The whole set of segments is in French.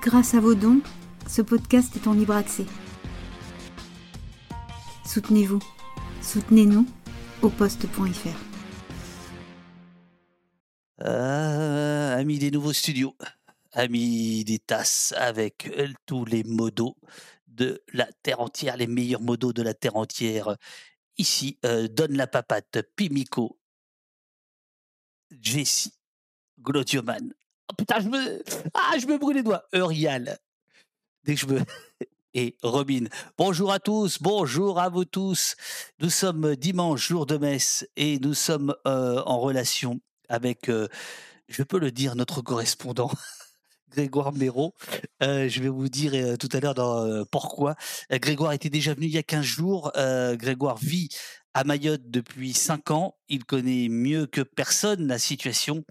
Grâce à vos dons, ce podcast est en libre accès. Soutenez-vous. Soutenez-nous au poste.fr. Euh, amis des nouveaux studios, amis des tasses avec tous les modos de la terre entière, les meilleurs modos de la terre entière. Ici, euh, Donne la papate, Pimico, Jessie, Glodioman. Oh putain, je me, ah, je me brûle les doigts. Eurial, dès que je me, et Robin. Bonjour à tous, bonjour à vous tous. Nous sommes dimanche, jour de messe, et nous sommes euh, en relation avec, euh, je peux le dire, notre correspondant. Grégoire Méraud. Euh, je vais vous dire tout à l'heure pourquoi. Grégoire était déjà venu il y a 15 jours. Grégoire vit à Mayotte depuis 5 ans. Il connaît mieux que personne la situation.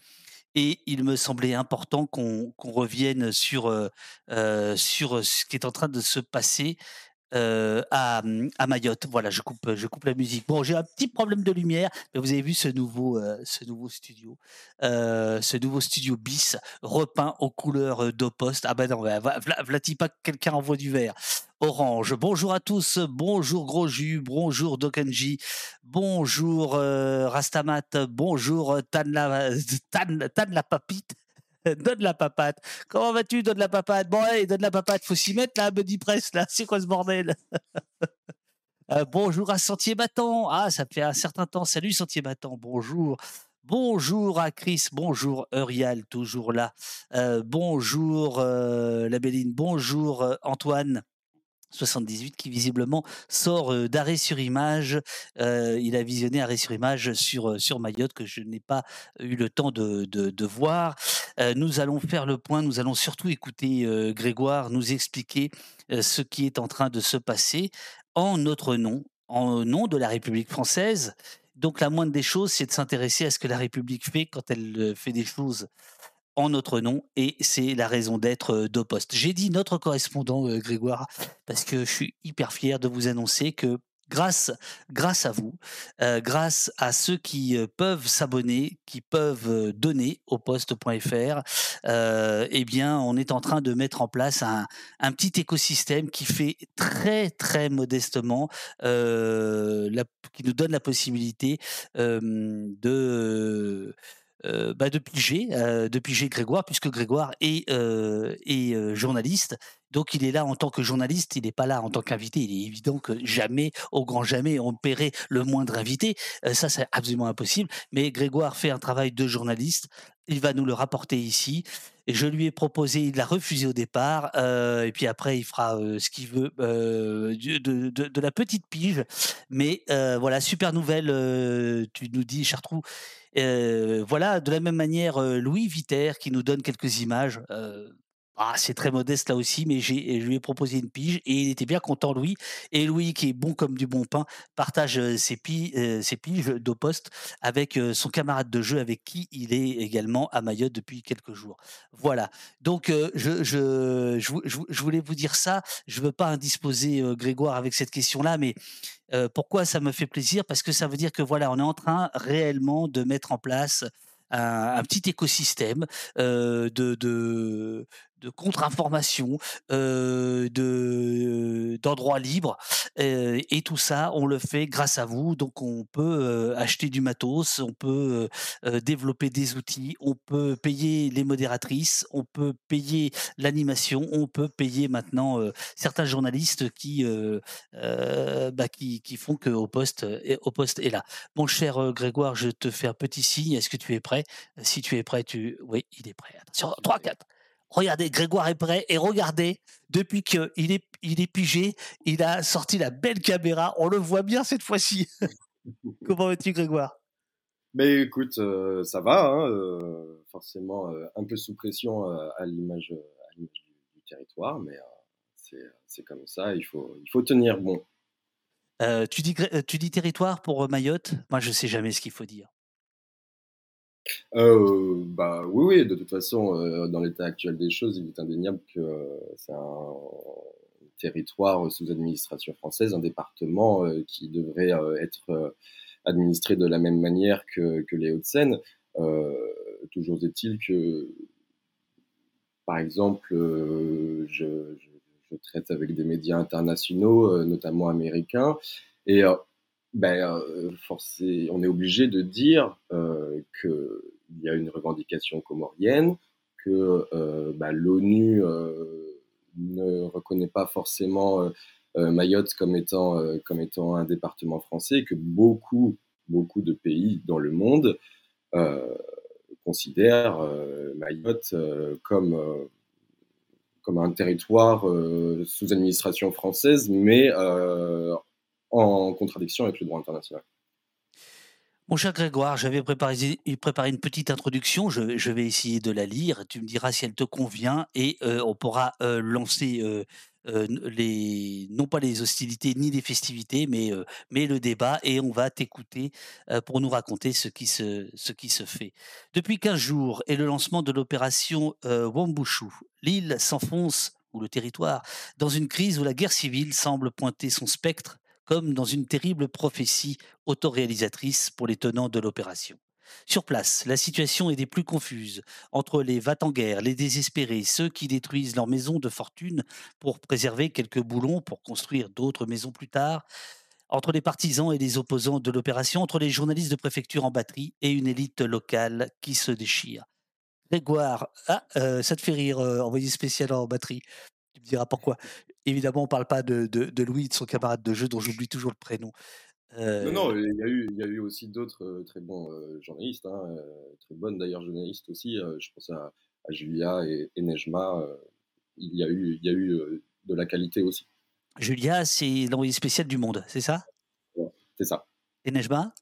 Et il me semblait important qu'on revienne sur, euh, euh, sur ce qui est en train de se passer euh, à, à Mayotte. Voilà, je coupe, je coupe la musique. Bon, j'ai un petit problème de lumière, mais vous avez vu ce nouveau, euh, ce nouveau studio, euh, ce nouveau studio bis repeint aux couleurs d'Opost. Ah ben non, v'là-t-il pas que quelqu'un envoie du vert? Orange. Bonjour à tous. Bonjour Gros Jus. Bonjour Dokanji. Bonjour Rastamat. Bonjour Tan Tan, Tan la papite. Donne la papate. Comment vas-tu, donne la papate Bon, allez, donne la papate. Faut s'y mettre là, Buddy Press, là. C'est quoi ce bordel? Euh, Bonjour à Sentier Battant. Ah, ça fait un certain temps. Salut Sentier Battant. Bonjour. Bonjour à Chris. Bonjour Eurial, toujours là. Euh, bonjour euh, la Béline. Bonjour euh, Antoine. 78 qui visiblement sort d'arrêt sur image. Il a visionné arrêt sur image sur, sur Mayotte que je n'ai pas eu le temps de, de, voir. Nous allons faire le point, nous allons surtout écouter Grégoire nous expliquer ce qui est en train de se passer en notre nom, en nom de la République française. Donc la moindre des choses, c'est de s'intéresser à ce que la République fait quand elle fait des choses en notre nom et c'est la raison d'être euh, d'Opost. J'ai dit notre correspondant euh, Grégoire parce que je suis hyper fier de vous annoncer que grâce, grâce à vous, euh, grâce à ceux qui peuvent s'abonner, qui peuvent donner au poste.fr, eh bien, on est en train de mettre en place un, petit écosystème qui fait très, très modestement, qui nous donne la possibilité de bah, de piger, euh, de Grégoire, puisque Grégoire est, euh, est, euh, journaliste. Donc il est là en tant que journaliste, il n'est pas là en tant qu'invité. Il est évident que jamais, au grand jamais, on paierait le moindre invité. Euh, ça, c'est absolument impossible. Mais Grégoire fait un travail de journaliste. Il va nous le rapporter ici. Et je lui ai proposé, il l'a refusé au départ, euh, et puis après il fera euh, ce qu'il veut de, de- la petite pige. Mais voilà, super nouvelle, tu nous dis, Chartrou, voilà, de la même manière, Louis Viter qui nous donne quelques images. Euh, ah, c'est très modeste là aussi, mais je lui ai proposé une pige et il était bien content, Louis. Et Louis, qui est bon comme du bon pain, partage euh, ses, pi- euh, ses piges d'Opost avec euh, son camarade de jeu avec qui il est également à Mayotte depuis quelques jours. Voilà. Donc, euh, je, je, je, vou- je vou- je voulais vous dire ça. Je ne veux pas indisposer euh, Grégoire avec cette question-là, mais euh, pourquoi ça me fait plaisir? Parce que ça veut dire que voilà, on est en train réellement de mettre en place un, petit écosystème euh, de, de contre-information, euh, de d'endroits libres, euh, et tout ça, on le fait grâce à vous. Donc, on peut euh, acheter du matos, on peut développer des outils, on peut payer les modératrices, on peut payer l'animation, on peut payer maintenant certains journalistes qui bah, qui, qui font que au poste, est, au poste est là. Mon cher Grégoire, je te fais un petit signe. Est-ce que tu es prêt? Si tu es prêt, tu. Oui, il est prêt. Attention, 3, 4. Regardez, Grégoire est prêt et regardez, depuis qu'il est, il est pigé, il a sorti la belle caméra. On le voit bien cette fois-ci. Comment vas-tu, Grégoire? Mais écoute, euh, ça va, hein, euh, forcément euh, un peu sous pression à l'image du, du territoire, mais c'est comme ça, il faut, il faut tenir bon. Tu, dis, Gré- tu dis territoire pour Mayotte? Moi, je sais jamais ce qu'il faut dire. Euh, bah oui, oui, de toute façon, euh, dans l'état actuel des choses, il est indéniable que euh, c'est un territoire sous administration française, un département euh, qui devrait être administré de la même manière que, les Hauts-de-Seine. Toujours est-il que par exemple, je, je, traite avec des médias internationaux, notamment américains, et ben, forcé, on est obligé de dire qu'il y a une revendication comorienne, que ben, l'ONU ne reconnaît pas forcément Mayotte comme étant, un département français, que beaucoup, beaucoup de pays dans le monde considèrent Mayotte comme, comme un territoire sous administration française, mais en contradiction avec le droit international. Mon cher Grégoire, j'avais préparé, une petite introduction, je, vais essayer de la lire, tu me diras si elle te convient et euh, on pourra euh, lancer euh, les, non pas les hostilités ni les festivités, mais, mais le débat et on va t'écouter pour nous raconter ce qui, se, ce qui se fait. Depuis 15 jours et le lancement de l'opération Wambushu, l'île s'enfonce, ou le territoire, dans une crise où la guerre civile semble pointer son spectre comme dans une terrible prophétie autoréalisatrice pour les tenants de l'opération. Sur place, la situation est des plus confuses entre les va en guerre, les désespérés, ceux qui détruisent leurs maisons de fortune pour préserver quelques boulons pour construire d'autres maisons plus tard, entre les partisans et les opposants de l'opération, entre les journalistes de préfecture en batterie et une élite locale qui se déchire. Grégoire, ah, euh, ça te fait rire, euh, envoyé spécial en batterie. Me diras pourquoi. Évidemment, on ne parle pas de, de, Louis, de son camarade de jeu, dont j'oublie toujours le prénom. Non, non, il y, a eu, il y a eu aussi d'autres très bons journalistes, hein, très bonnes d'ailleurs journalistes aussi. je pense à, Julia et, Nejma. il, y a eu, il y a eu de la qualité aussi. Julia, c'est l'envoyé spécial du Monde, c'est ça? C'est ça. Et Nejma?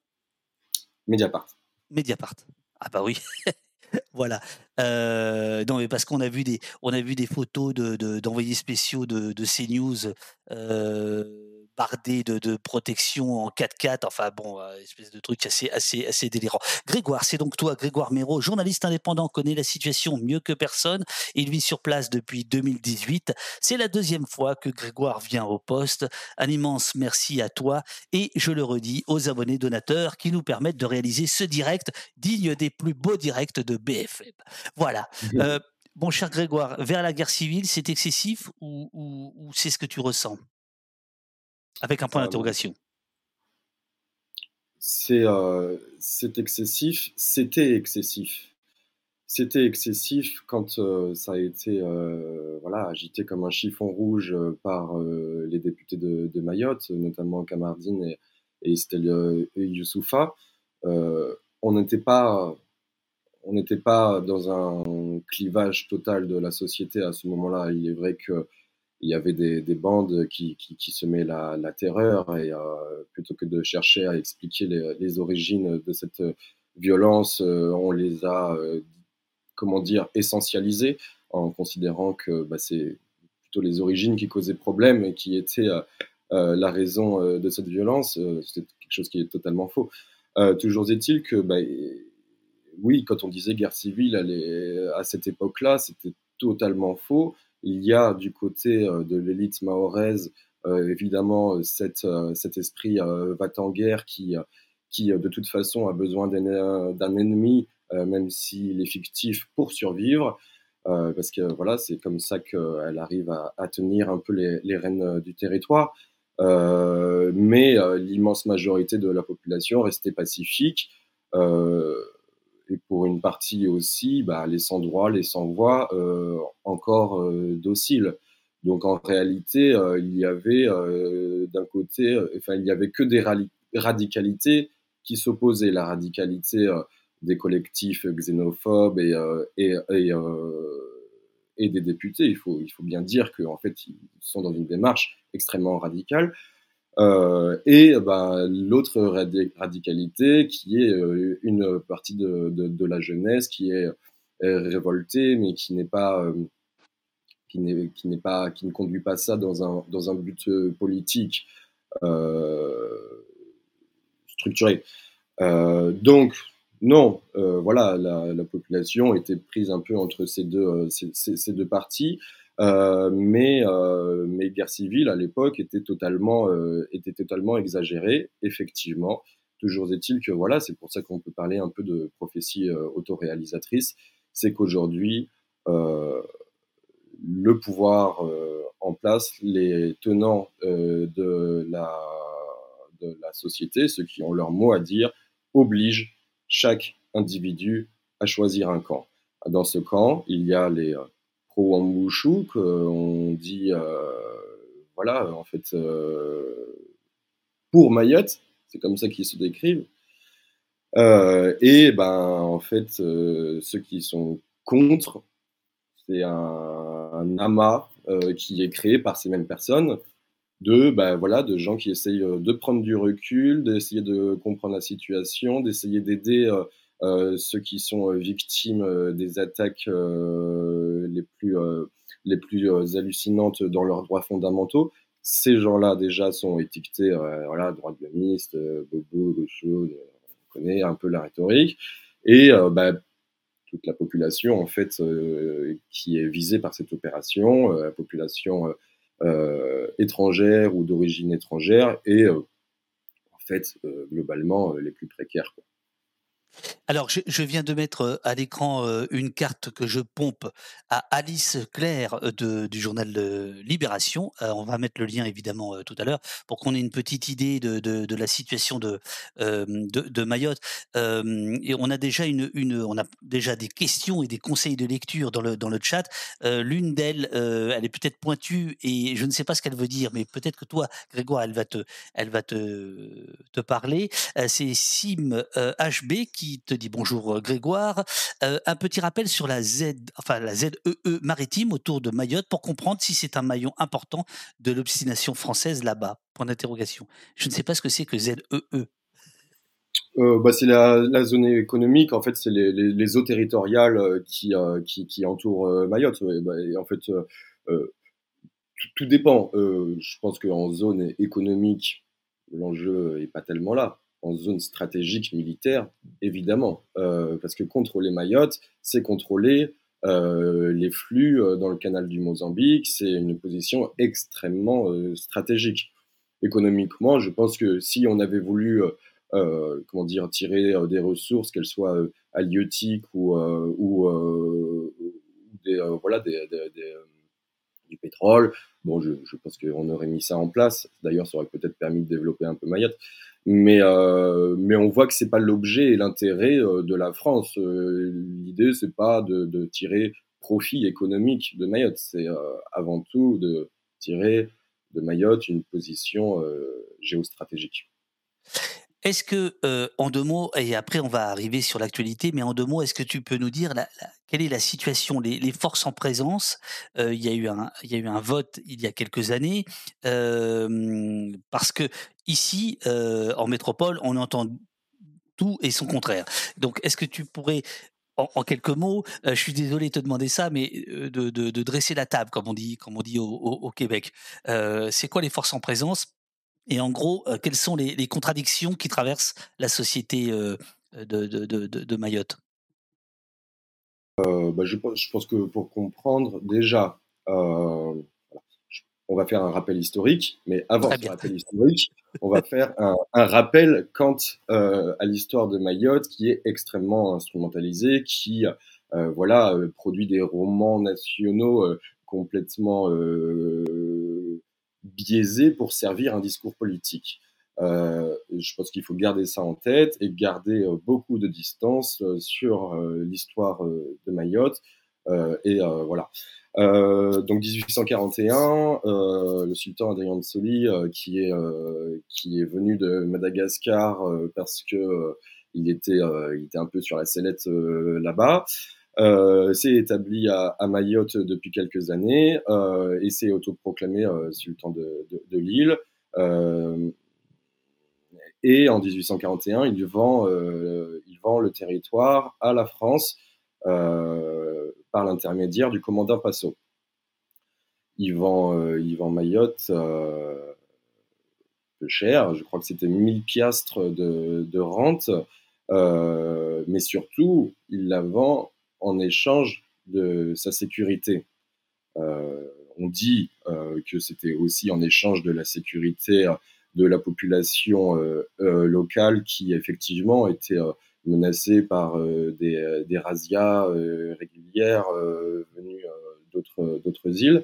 Mediapart. Mediapart. Ah bah oui. voilà. Euh, non, mais parce qu'on a vu des, on a vu des photos de, d'envoyés spéciaux de, de CNews. Euh, bardé de, de, protection en 4x4, enfin bon, euh, espèce de truc assez, assez, assez délirant. Grégoire, c'est donc toi, Grégoire Méraud, journaliste indépendant, connaît la situation mieux que personne. Il vit sur place depuis 2018. C'est la deuxième fois que Grégoire vient au poste. Un immense merci à toi et je le redis aux abonnés donateurs qui nous permettent de réaliser ce direct digne des plus beaux directs de BFM. Voilà. Euh, mon cher Grégoire, vers la guerre civile, c'est excessif ou, ou c'est ce que tu ressens? Avec un point d'interrogation. C'est euh, excessif, c'était excessif. C'était excessif quand euh, ça a été euh, voilà, agité comme un chiffon rouge par les députés de, Mayotte, notamment Kamardine et, et Estelle Youssoufa. on n'était pas on n'était pas dans un clivage total de la société à ce moment-là. Il est vrai que il y avait des, des bandes qui, qui, qui semaient la, terreur et euh, plutôt que de chercher à expliquer les, les origines de cette violence, euh, on les a, euh, comment dire, essentialisées en considérant que bah, c'est plutôt les origines qui causaient problème et qui étaient la raison de cette violence. c'est quelque chose qui est totalement faux. toujours est-il que, bah, oui, quand on disait guerre civile à cette époque-là, c'était totalement faux il y a du côté euh, de l'élite mahoraise euh, évidemment euh, cette, cet esprit va en guerre qui, qui de toute façon a besoin d'un ennemi, même s'il est fictif, pour survivre. parce que voilà, c'est comme ça qu'elle arrive à, tenir un peu les, les rênes du territoire. mais l'immense majorité de la population restait pacifique et pour une partie aussi, bah, les sans droit, les sans voix, euh, encore euh, dociles. Donc en réalité, euh, il y avait d'un côté, enfin il y avait que des radicalités qui s'opposaient, la radicalité des collectifs xénophobes et, des députés. Il faut, il faut bien dire qu'en fait, ils sont dans une démarche extrêmement radicale. Euh, et ben, l'autre radicalité qui est euh, une partie de, la jeunesse qui est révoltée, mais qui n'est pas euh, qui n'est pas qui ne conduit pas ça dans un dans un but politique structuré. donc non, voilà, la, la, population était prise un peu entre ces deux ces deux parties. Euh, mais, euh, mais guerre civile à l'époque était totalement, euh, était totalement exagérée, effectivement. Toujours est-il que voilà, c'est pour ça qu'on peut parler un peu de prophétie autoréalisatrice, c'est qu'aujourd'hui, le pouvoir en place, les tenants de la, de la société, ceux qui ont leur mot à dire, obligent chaque individu à choisir un camp. Dans ce camp, il y a les pro-Wambushu, qu'on dit, voilà, en fait, pour Mayotte, c'est comme ça qu'ils se décrivent. Euh, et ben, en fait, euh, ceux qui sont contre, c'est un, amas euh, qui est créé par ces mêmes personnes de, ben, voilà, de gens qui essayent de prendre du recul, d'essayer de comprendre la situation, d'essayer d'aider ceux qui sont victimes des attaques les plus, les plus hallucinantes dans leurs droits fondamentaux ces gens-là déjà sont étiquetés, voilà, droite gaulliste, bobo, gaucho, connaît un peu la rhétorique. Et euh, bah, toute la population en fait euh, qui est visée par cette opération, euh, la population étrangère ou d'origine étrangère, et en fait globalement les plus précaires. Alors, je, viens de mettre euh, à l'écran euh, une carte que je pompe à Alice Claire euh, du journal Libération. on va mettre le lien évidemment tout à l'heure pour qu'on ait une petite idée de, la situation de, de, Mayotte. et on a déjà une, on a déjà des questions et des conseils de lecture dans le, dans le chat. L'une d'elles, elle est peut-être pointue et je ne sais pas ce qu'elle veut dire, mais peut-être que toi, Grégoire, elle va te, elle va te, te parler. C'est Sim HB qui te dit bonjour euh, Grégoire. Euh, un petit rappel sur la Z, enfin la ZEE e maritime autour de Mayotte pour comprendre si c'est un maillon important de l'obstination française là-bas. Je ne sais pas ce que c'est que ZEE. E. Euh, bah, c'est la, zone économique, en fait, c'est les, eaux territoriales qui, qui, entourent Mayotte. Bah, en fait, tout, dépend. je pense qu'en zone économique, l'enjeu n'est pas tellement là en zone stratégique militaire, évidemment, euh, parce que contrôler Mayotte, c'est contrôler euh, les flux euh, dans le canal du Mozambique, c'est une position extrêmement stratégique. Économiquement, je pense que si on avait voulu, comment dire, tirer des ressources, qu'elles soient halieutiques ou, voilà, du pétrole, bon, je pense qu'on aurait mis ça en place. D'ailleurs, ça aurait peut-être permis de développer un peu Mayotte. Mais, euh, mais on voit que c'est pas l'objet et l'intérêt euh, de la France. Euh, l'idée, c'est pas de, tirer profit économique de Mayotte, c'est euh, avant tout de tirer de Mayotte une position géostratégique. Est-ce que, euh, en deux mots, et après on va arriver sur l'actualité, mais en deux mots, est-ce que tu peux nous dire quelle est la situation, les, forces en présence? Euh, Il y a eu un, il y a eu un vote il y a quelques années euh, parce que ici, en métropole, on entend tout et son contraire. Donc, est-ce que tu pourrais en, quelques mots, je suis désolé de te demander ça, mais de, dresser la table, comme on dit, comme on dit au, Québec. C'est quoi les forces en présence? Et en gros, euh, quelles sont les, contradictions qui traversent la société euh, de, de, Mayotte? Euh, bah, je, pense que pour comprendre, déjà, on va faire un rappel historique, mais avant ce rappel historique, on va faire un, rappel quant à l'histoire de Mayotte qui est extrêmement instrumentalisée, qui voilà, produit des romans nationaux complètement biaisé pour servir un discours politique. Euh, je pense qu'il faut garder ça en tête et garder euh, beaucoup de distance euh, sur l'histoire de Mayotte. et voilà. donc 1841, le sultan Adrien Soli, qui est qui est venu de Madagascar parce que il était il était un peu sur la sellette là-bas. Euh, s'est établi à, Mayotte depuis quelques années euh, et s'est autoproclamé euh, sultan de, de, l'île. et en 1841, il vend, il vend le territoire à la France par l'intermédiaire du commandant Passot. Il vend, Mayotte peu cher, je crois que c'était 1000 piastres de rente, mais surtout, il la vend en échange de sa sécurité. Euh, on dit euh, que c'était aussi en échange de la sécurité de la population euh, locale qui effectivement était menacée par des, razzias régulières venues d'autres îles.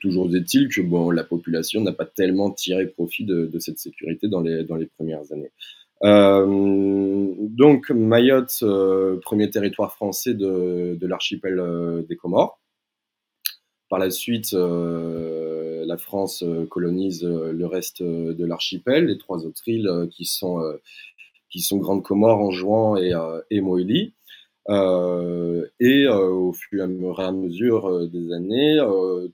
toujours est-il que bon, la population n'a pas tellement tiré profit de, cette sécurité dans les, dans les premières années. Donc Mayotte, premier territoire français de, l'archipel des Comores. Par la suite, euh, la France euh, colonise euh, le reste de l'archipel, les trois autres îles qui sont qui sont Grande Comore, Anjouan et, et Moélie. et au fur et à mesure des années,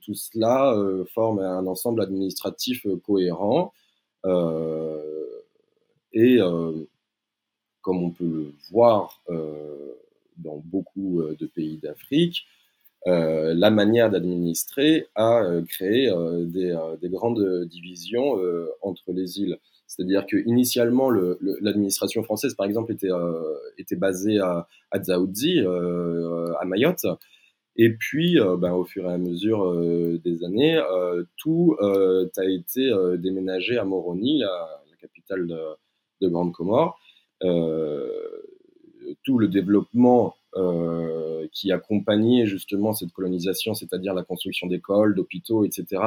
tout cela forme un ensemble administratif cohérent. Et comme on peut le voir dans beaucoup de pays d'Afrique, euh, la manière d'administrer a euh, créé euh, des, des, grandes divisions entre les îles. C'est-à-dire que initialement, l'administration française, par exemple, était, basée à, à à Mayotte. Et puis, ben, au fur et à mesure des années, tout a été déménagé à Moroni, la capitale de, de Grande Comore. tout le développement euh, qui accompagnait justement cette colonisation, c'est-à-dire la construction d'écoles, d'hôpitaux, etc.,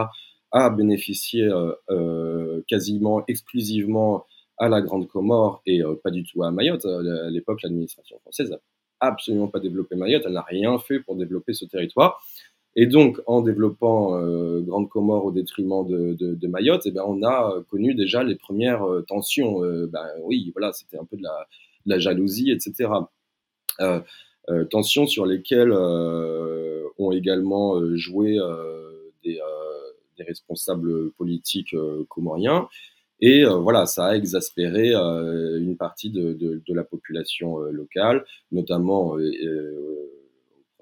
a bénéficié euh, euh, quasiment exclusivement à la Grande Comore et pas du tout à Mayotte. À l'époque, l'administration française n'a absolument pas développé Mayotte, elle n'a rien fait pour développer ce territoire. Et donc, en développant Grande Comore au détriment de, de, de Mayotte, eh ben, on a connu déjà les premières tensions. ben, oui, voilà, c'était un peu de la, de la jalousie, etc. Euh, tensions sur lesquelles euh, ont également euh, joué des, des, responsables politiques comoriens. Et voilà, ça a exaspéré une partie de, de, de la population locale, notamment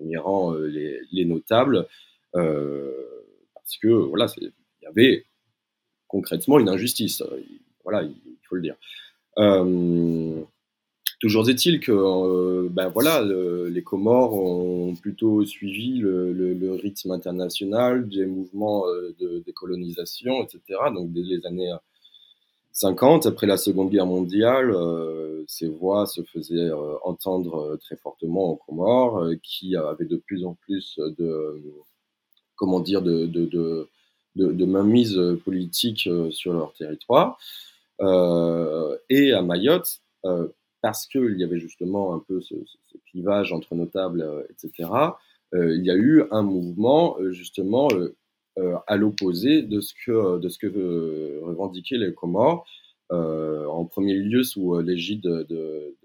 premier rang les, les, notables, parce que voilà, il y avait concrètement une injustice. Voilà, il, faut le dire. Toujours est-il que euh, ben voilà, les Comores ont plutôt suivi le, rythme international des mouvements euh, de décolonisation, etc. Donc dès les années 50, après la Seconde Guerre mondiale, euh, ces voix se faisaient entendre très fortement aux Comores, qui avaient de plus en plus de comment dire de, de, de, de mainmise politique sur leur territoire. et à Mayotte, parce qu'il y avait justement un peu ce, clivage entre notables, euh, etc., euh, il y a eu un mouvement euh, justement à l'opposé de ce que, de ce que revendiquaient les Comores, en premier lieu sous l'égide de, de,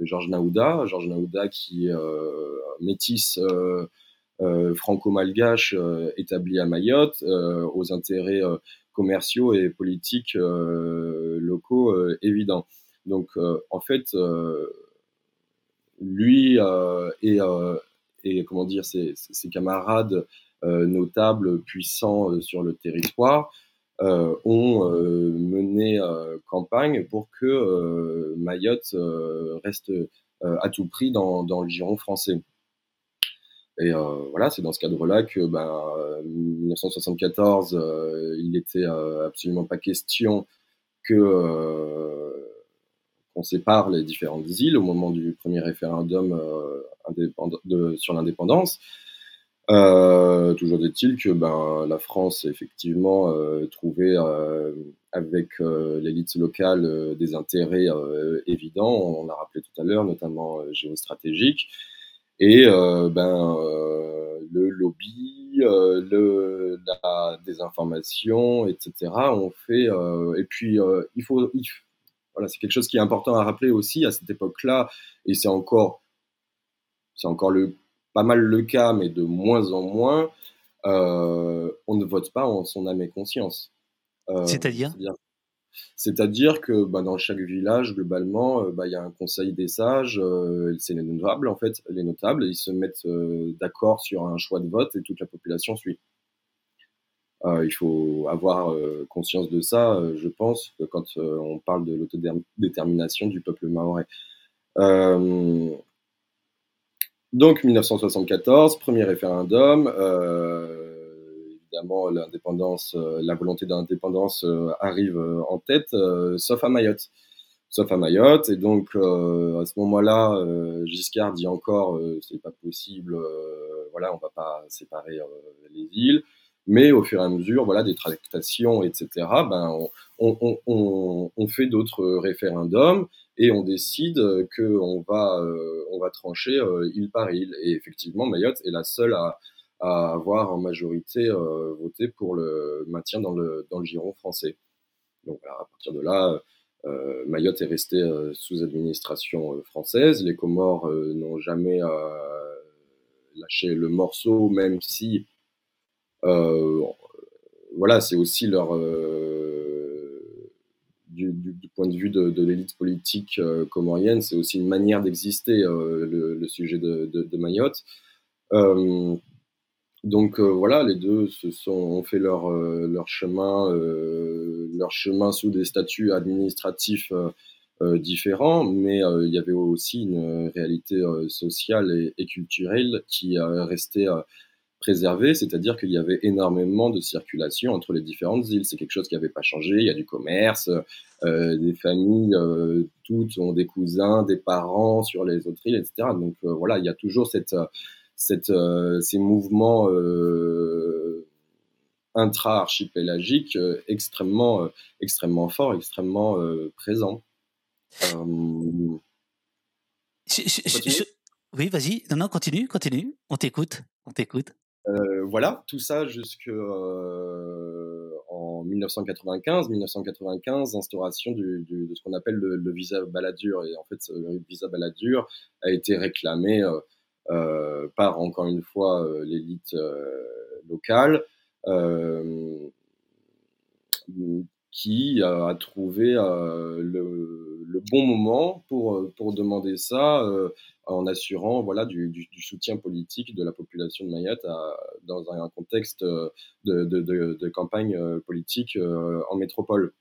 Georges Naouda, Georges Naouda qui est métis franco-malgache établi à Mayotte, aux intérêts commerciaux et politiques locaux évidents. Donc, euh, en fait, euh, lui euh, et, et, comment dire, ses, camarades notables, puissants sur le territoire, ont mené campagne pour que Mayotte reste à tout prix dans, le giron français. Et voilà, c'est dans ce cadre-là que, ben, 1974, il n'était absolument pas question que on sépare les différentes îles au moment du premier référendum euh, sur l'indépendance. Euh, toujours est-il que ben, la France a effectivement euh, trouvé avec l'élite locale des intérêts évidents, on a rappelé tout à l'heure, notamment géostratégiques, et ben, le lobby, le, la désinformation, etc. ont fait. et puis, il faut, il, voilà, c'est quelque chose qui est important à rappeler aussi à cette époque-là, et c'est encore, c'est encore le, pas mal le cas, mais de moins en moins. Euh, on ne vote pas en son âme et conscience. Euh, c'est-à-dire? C'est-à-dire que bah, dans chaque village, globalement, euh, bah, il y a un conseil des sages, c'est les notables en fait, les notables, ils se mettent d'accord sur un choix de vote et toute la population suit. Euh, il faut avoir conscience de ça, je pense, quand on parle de l'autodétermination du peuple maorais. Donc 1974, premier référendum. évidemment, l'indépendance, la volonté d'indépendance arrive en tête, sauf à Mayotte. sauf à Mayotte. Et donc, à ce moment-là, Giscard dit encore, c'est pas possible, voilà, on va pas séparer les îles. Mais au fur et à mesure, voilà, des tractations, etc., ben, on, fait d'autres référendums et on décide qu'on va, on va trancher île par île. Et effectivement, Mayotte est la seule à, avoir en majorité voté pour le maintien dans le, dans le giron français. Donc à partir de là, euh, Mayotte est restée euh, sous administration euh, française. Les Comores n'ont jamais lâché le morceau, même si, voilà, c'est aussi leur du, point de vue de, l'élite politique comorienne, c'est aussi une manière d'exister, le, sujet de, Mayotte. Donc euh, voilà, les deux se sont ont fait leur euh, chemin euh, leur chemin sous des statuts administratifs différents, mais il y avait aussi une réalité sociale et, culturelle qui restait préservée, c'est-à-dire qu'il y avait énormément de circulation entre les différentes îles. C'est quelque chose qui n'avait pas changé. Il y a du commerce, des familles, toutes ont des cousins, des parents sur les autres îles, etc. Donc voilà, il y a toujours cette cette, euh, ces mouvements euh, intra-archipélagiques euh, extrêmement, extrêmement forts, extrêmement présents. oui, vas-y. Non, non, continue, continue. On t'écoute. On t'écoute. Voilà, tout ça jusqu'en en 1995. 1995, instauration du, de ce qu'on appelle le, visa baladure. Et en fait, le visa baladure a été réclamé euh, par encore une fois euh, l'élite euh, locale qui a trouvé le, bon moment pour, pour demander ça en assurant voilà, du, du, soutien politique de la population de Mayotte dans un, contexte de, de, campagne politique en métropole.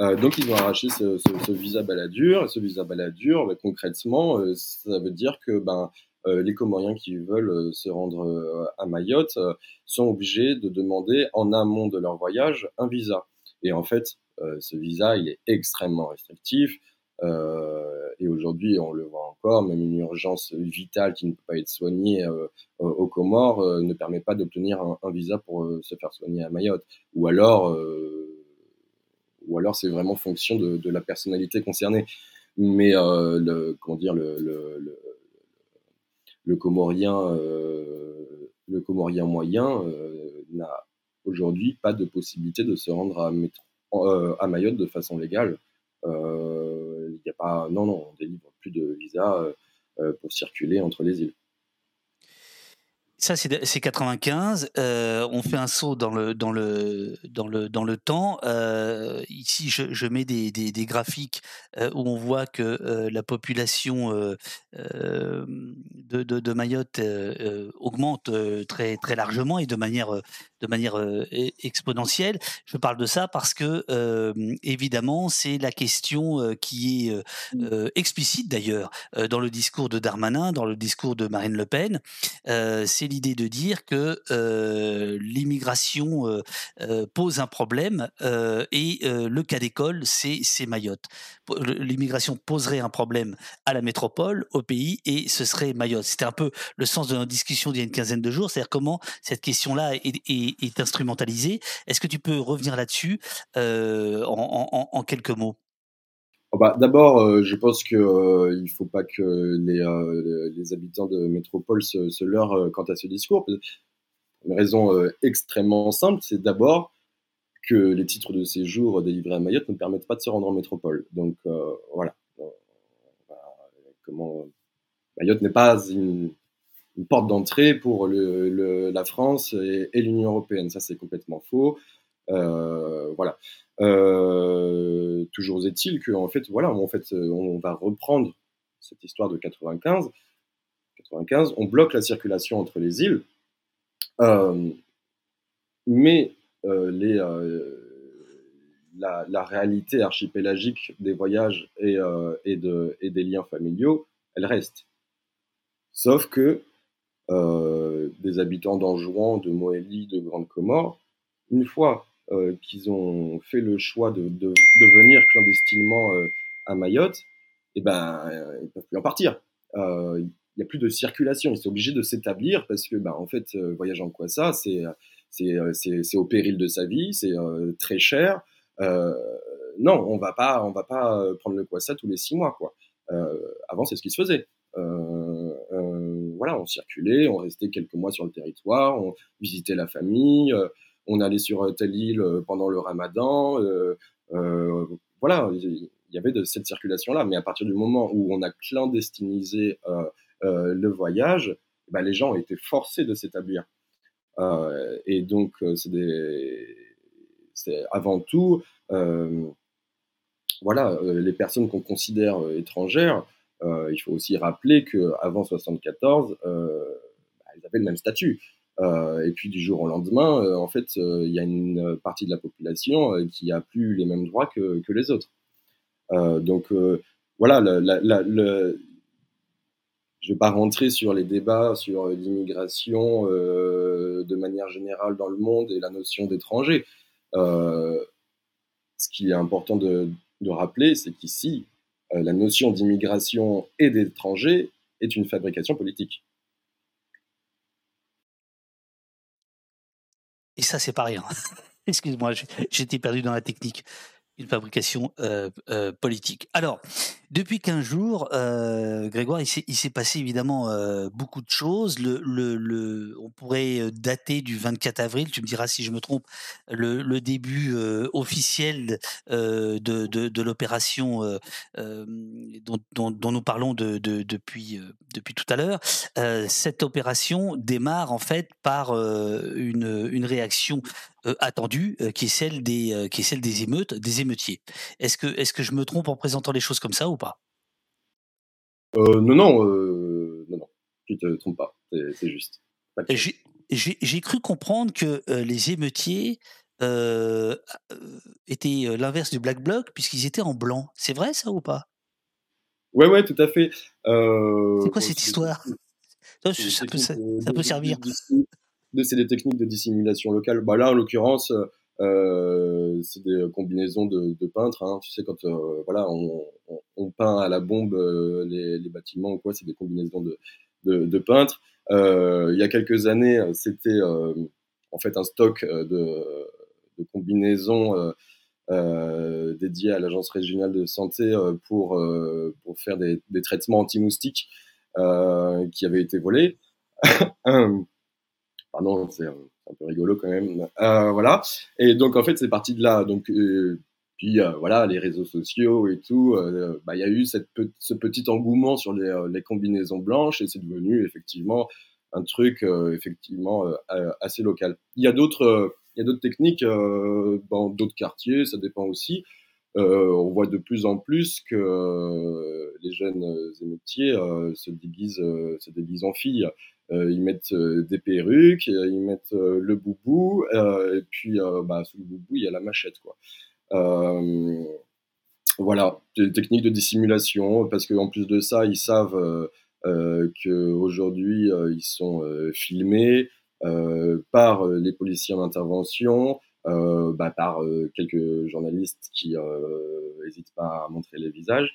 Euh, donc ils ont arraché ce, visa baladure. Ce visa baladure, bah, concrètement, euh, ça veut dire que ben, euh, les Comoriens qui veulent se rendre à Mayotte sont obligés de demander en amont de leur voyage un visa. Et en fait, ce visa, il est extrêmement restrictif. et aujourd'hui, on le voit encore, même une urgence vitale qui ne peut pas être soignée aux Comores ne permet pas d'obtenir un, visa pour se faire soigner à Mayotte. Ou alors ou alors c'est vraiment fonction de, la personnalité concernée. Mais euh, le, comment dire, le, comorien, euh, le comorien moyen euh, n'a aujourd'hui pas de possibilité de se rendre à, à Mayotte de façon légale. Il n'y a pas, non, non, on délivre plus de visa pour circuler entre les îles. Ça, c'est 95. Euh, on fait un saut dans le, dans le, dans le, dans le temps. Euh, ici, je, je mets des, des, graphiques euh, où on voit que euh, la population euh, euh, de, de, de, Mayotte augmente très, très largement et de manière, de manière e, exponentielle. Je parle de ça parce que, évidemment, c'est la question qui est mmh. explicite d'ailleurs dans le discours de Darmanin, dans le discours de Marine Le Pen. c'est l'idée de dire que euh, l'immigration euh, euh, pose un problème et le cas d'école, c'est Mayotte. L'immigration poserait un problème à la métropole, au pays, et ce serait Mayotte. C'était un peu le sens de notre discussion d'il y a une quinzaine de jours, c'est-à-dire comment cette question-là est, est, instrumentalisée. Est-ce que tu peux revenir là-dessus en, en quelques mots? Oh, bah, d'abord, euh, je pense qu'il euh, ne faut pas que les, euh, habitants de métropole se, se leurrent quant à ce discours. Une raison extrêmement simple, c'est d'abord que les titres de séjour délivrés à Mayotte ne permettent pas de se rendre en métropole. Donc voilà. Mayotte n'est pas une, porte d'entrée pour la France et, l'Union européenne. Ça, c'est complètement faux. voilà. Euh, toujours est-il que fait, voilà, en fait, euh, on va reprendre cette histoire de 95. 95, on bloque la circulation entre les îles, euh, mais la, réalité archipélagique des voyages et, des liens familiaux, elle reste. Sauf que des habitants d'Anjouan, de Moélie, de Grande Comore, une fois qu'ils ont fait le choix de, de, venir clandestinement à Mayotte, eh ben, ils peuvent plus en partir. Il n'y a plus de circulation. Ils sont obligés de s'établir parce que, ben, en fait, voyage en quoi ça, c'est c'est au péril de sa vie, c'est très cher. non, on va pas, on va pas prendre le quoi ça tous les six mois, quoi. avant, c'est ce qui se faisait. Voilà, on circulait, on restait quelques mois sur le territoire, on visitait la famille, on allait sur telle île pendant le Ramadan. voilà, il y avait de cette circulation-là. Mais à partir du moment où on a clandestinisé le voyage, bah, les gens ont été forcés de s'établir. Euh, et donc, euh, c'est avant tout, euh, voilà, les personnes qu'on considère étrangères, il faut aussi rappeler qu'avant 74, bah, elles avaient le même statut. et puis du jour au lendemain, en fait, il y a une partie de la population qui a plus les mêmes droits que, les autres. donc voilà, je ne vais pas rentrer sur les débats sur euh, l'immigration euh, de manière générale dans le monde et la notion d'étranger. Euh, ce qui est important de, rappeler, c'est qu'ici, la notion d'immigration et d'étranger est une fabrication politique. Et ça, c'est pas rien. Excuse-moi, j'étais perdu dans la technique une fabrication politique. Alors, depuis 15 jours, Grégoire, il s'est passé évidemment beaucoup de choses. Le, le, on pourrait dater du 24 avril, tu me diras si je me trompe, le, début officiel de, de, l'opération dont, dont, nous parlons de, depuis, depuis tout à l'heure. cette opération démarre en fait par une, une réaction euh, attendue, euh, qui est celle des euh, qui est celle des émeutes, des émeutiers. Est-ce que est-ce que je me trompe en présentant les choses comme ça ou pas? Non non non non, tu te trompes pas, c'est juste. J'ai cru comprendre que les émeutiers étaient l'inverse du Black Bloc puisqu'ils étaient en blanc. C'est vrai ça ou pas? Ouais ouais tout à fait. c'est quoi cette histoire? ça, peut, ça, peut servir c'est des techniques de dissimulation locale. Bah là, en l'occurrence, euh, c'est des combinaisons de, peintres. Hein. Tu sais, quand euh, voilà, on, peint à la bombe euh, les, bâtiments ou quoi, c'est des combinaisons de, peintres. il y a quelques années, c'était en fait un stock de, combinaisons dédiées à l'Agence régionale de santé pour, pour faire des, des traitements anti-moustiques qui avaient été volés. Pardon, c'est un, peu rigolo quand même. Euh, voilà. Et donc, en fait, c'est parti de là. Donc, euh, puis euh, voilà, les réseaux sociaux et tout, bah, il y a eu ce petit engouement sur les, combinaisons blanches et c'est devenu effectivement un truc effectivement assez local. Il y a d'autres techniques dans d'autres quartiers, ça dépend aussi. on voit de plus en plus que les jeunes émeutiers déguisent, se déguisent en filles. Euh, ils mettent euh, des perruques, euh, ils mettent le boubou, et puis bah, sous le boubou, il y a la machette. Quoi. voilà, des techniques de dissimulation, parce qu'en plus de ça, ils savent qu'aujourd'hui, ils sont filmés par les policiers en intervention, bah, par quelques journalistes qui n'hésitent pas à montrer les visages.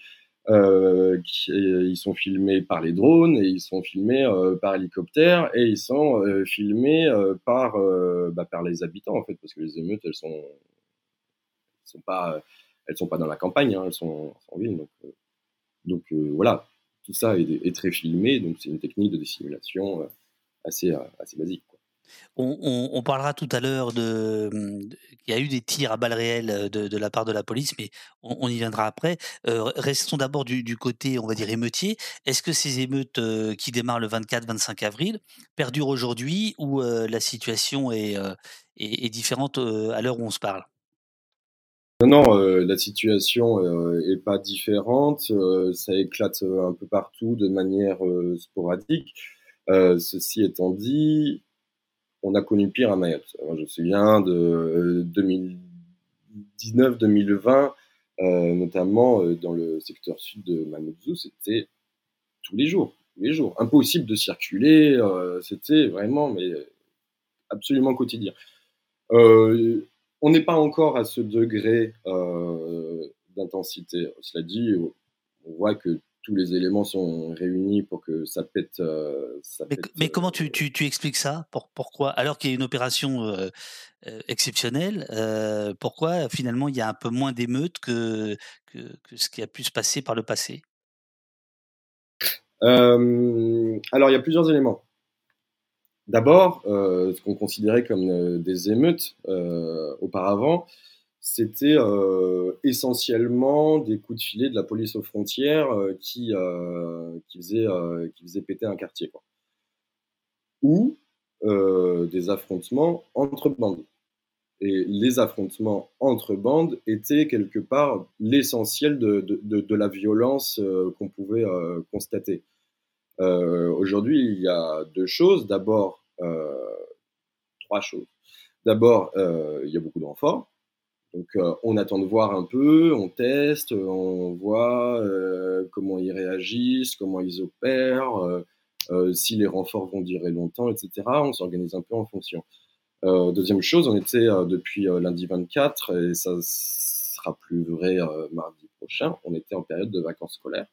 Euh, qui, ils sont filmés par les drones et ils sont filmés euh, par hélicoptère et ils sont euh, filmés par bah, par les habitants en fait parce que les émeutes elles sont sont pas elles sont pas dans la campagne hein, elles sont en ville donc donc voilà. Tout ça est, est, très filmé donc c'est une technique de dissimulation assez assez basique On, parlera tout à l'heure de, qu'il y a eu des tirs à balles réelles euh, de, la part de la police, mais on, y viendra après. Euh, restons d'abord du, côté, on va dire, émeutier. Est-ce que ces émeutes euh, qui démarrent le 24-25 avril perdurent aujourd'hui ou la situation est, est, différente à l'heure où on se parle? Non, non, la situation est pas différente. ça éclate un peu partout de manière sporadique. ceci étant dit, on a connu pire à Mayotte. Je me souviens de 2019-2020, euh, notamment euh, dans le secteur sud de Mamoudzou, c'était tous les jours, tous les jours. Impossible de circuler, euh, c'était vraiment mais absolument quotidien. on n'est pas encore à ce degré d'intensité. Cela dit, on voit que tous les éléments sont réunis pour que ça pète. mais, comment tu, expliques ça? Pourquoi? Alors qu'il y a une opération exceptionnelle, pourquoi finalement il y a un peu moins d'émeutes que, que, ce qui a pu se passer par le passé? Alors il y a plusieurs éléments. D'abord, ce qu'on considérait comme des émeutes auparavant, c'était euh, essentiellement des coups de filet de la police aux frontières euh, qui, euh, qui, faisaient, qui faisaient péter un quartier. Quoi. Ou des affrontements entre bandes. Et les affrontements entre bandes étaient quelque part l'essentiel de, de, de, la violence qu'on pouvait constater. Aujourd'hui, il y a deux choses. D'abord, trois choses. D'abord, il y a beaucoup de. Donc euh, on attend de voir un peu, on teste, on voit euh, comment ils réagissent, comment ils opèrent, euh, si les renforts vont durer longtemps, etc. On s'organise un peu en fonction. deuxième chose, on était depuis lundi 24, et ça sera plus vrai mardi prochain, on était en période de vacances scolaires.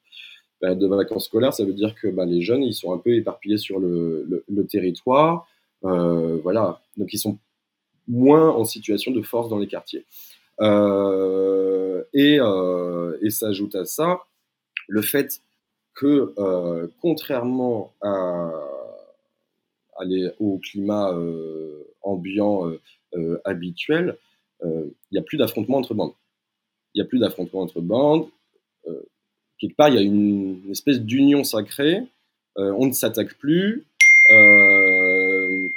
Période de vacances scolaires, ça veut dire que bah, les jeunes, ils sont un peu éparpillés sur le, le territoire. voilà, donc ils sont moins en situation de force dans les quartiers. Euh, et, euh, et s'ajoute à ça le fait que, euh, contrairement à, au climat ambiant habituel, il n'y a plus d'affrontement entre bandes. Il n'y a plus d'affrontement entre bandes. quelque part, il y a une, espèce d'union sacrée. on ne s'attaque plus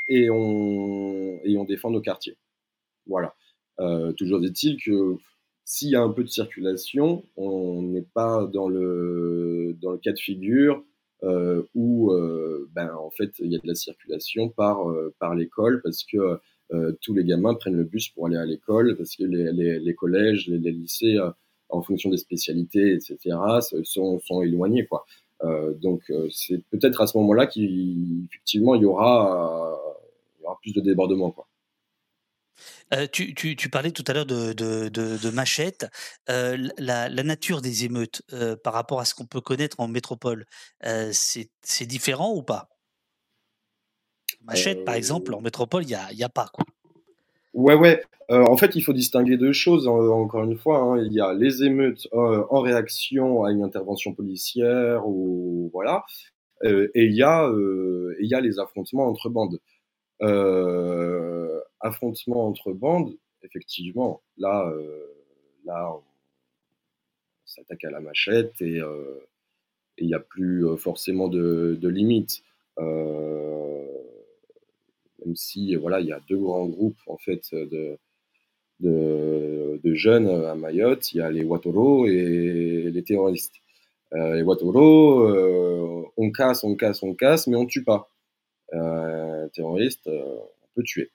et, on, et on défend nos quartiers. Voilà. Euh, toujours est-il que s'il y a un peu de circulation, on n'est pas dans le, dans le cas de figure euh, où euh, ben, en fait il y a de la circulation par, par l'école parce que tous les gamins prennent le bus pour aller à l'école parce que les, les, collèges, les, lycées, en fonction des spécialités, etc., sont, sont éloignés. Quoi. donc c'est peut-être à ce moment-là qu'effectivement il y aura, il y aura plus de débordements. Quoi. Euh, tu, parlais tout à l'heure de, de, machettes. Euh, la, nature des émeutes euh, par rapport à ce qu'on peut connaître en métropole, c'est différent ou pas? Machette, par exemple, en métropole, il n'y a, y a pas. Quoi. Ouais, ouais. en fait, il faut distinguer deux choses, encore une fois. Hein. Il y a les émeutes en réaction à une intervention policière, ou voilà. et il y, a, il y a les affrontements entre bandes. Euh, affrontement entre bandes, effectivement, là, euh, là, on, s'attaque à la machette et euh, il n'y a plus forcément de, de limites. même si, voilà, il y a deux grands groupes en fait de, jeunes à Mayotte. Il y a les Watoro et les terroristes. les Watoro, on casse, on casse, on casse, mais on tue pas terroriste, euh, on peut tuer.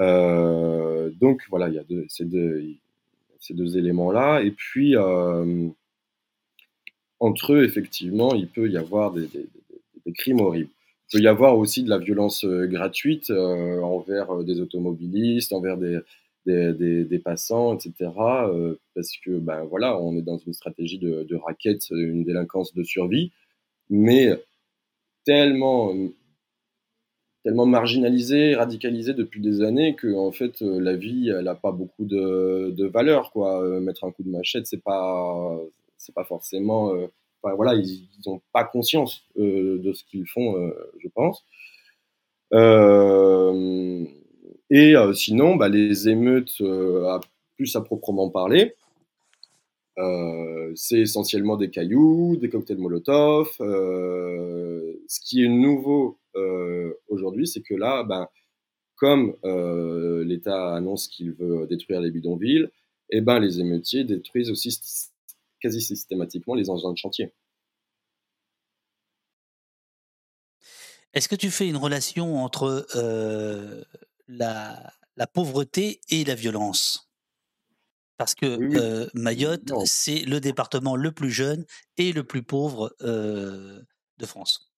Euh, donc voilà, il y a ces, deux, éléments-là. Et puis, entre eux, effectivement, il peut y avoir des, crimes horribles. Il peut y avoir aussi de la violence gratuite envers des automobilistes, envers des, des, passants, etc. parce que, ben voilà, on est dans une stratégie de, de raquette, une délinquance de survie, mais tellement tellement marginalisé, radicalisé depuis des années que fait euh, la vie elle a pas beaucoup de, de valeur quoi. Euh, mettre un coup de machette c'est pas c'est pas forcément euh, voilà ils n'ont pas conscience de ce qu'ils font je pense. et sinon bah, les émeutes à plus à proprement parler c'est essentiellement des cailloux, des cocktails Molotov. ce qui est nouveau aujourd'hui, c'est que là, ben, comme euh, l'État annonce qu'il veut détruire les bidonvilles, eh ben, les émeutiers détruisent aussi quasi systématiquement les engins de chantier. Est-ce que tu fais une relation entre euh, la, pauvreté et la violence? Parce que Mayotte, c'est le département le plus jeune et le plus pauvre de France.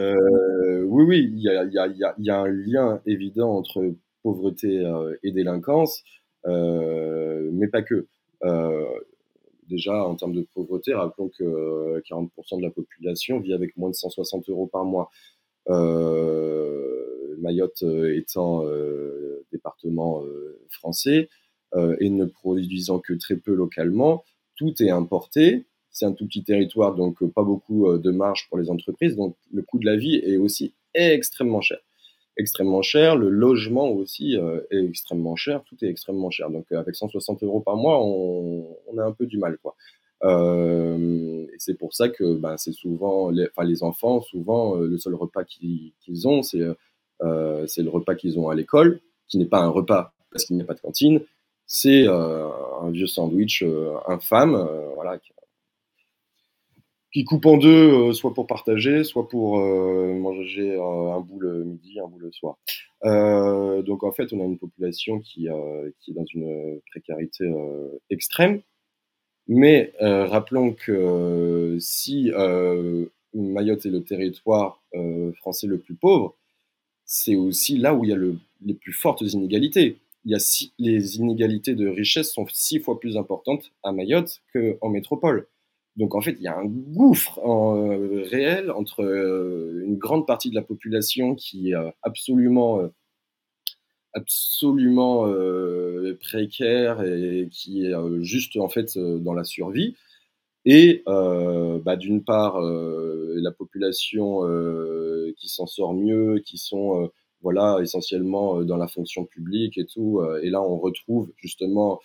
Euh, oui, oui, il y a, un lien évident entre pauvreté et délinquance, mais pas que. déjà, en termes de pauvreté, rappelons que 40% de la population vit avec moins de 160 euros par mois. Mayotte étant département français et ne produisant que très peu localement, tout est importé c'est un tout petit territoire, donc euh, pas beaucoup euh, de marge pour les entreprises. Donc le coût de la vie est aussi extrêmement cher. Extrêmement cher. Le logement aussi euh, est extrêmement cher. Tout est extrêmement cher. Donc avec 160 euros par mois, on, a un peu du mal. quoi. c'est pour ça que ben, c'est souvent, les, enfin, les enfants, souvent, le seul repas qu'ils ont, c'est c'est le repas qu'ils ont à l'école, qui n'est pas un repas parce qu'il n'y a pas de cantine. C'est un vieux sandwich infâme, voilà, qui coupe en deux, euh, soit pour partager, soit pour euh, manger un bout le midi, un bout le soir. Euh, donc en fait, on a une population qui, est dans une précarité extrême. Mais rappelons que si Mayotte est le territoire français le plus pauvre, c'est aussi là où il y a le, les plus fortes inégalités. Il y a les inégalités de richesse sont six fois plus importantes à Mayotte qu'en métropole. Donc en fait, il y a un gouffre euh, réel entre euh, une grande partie de la population qui est euh, absolument, absolument précaire et qui est juste en fait dans la survie, et bah, d'une part la population qui s'en sort mieux, qui sont voilà essentiellement dans la fonction publique et tout. et là, on retrouve justement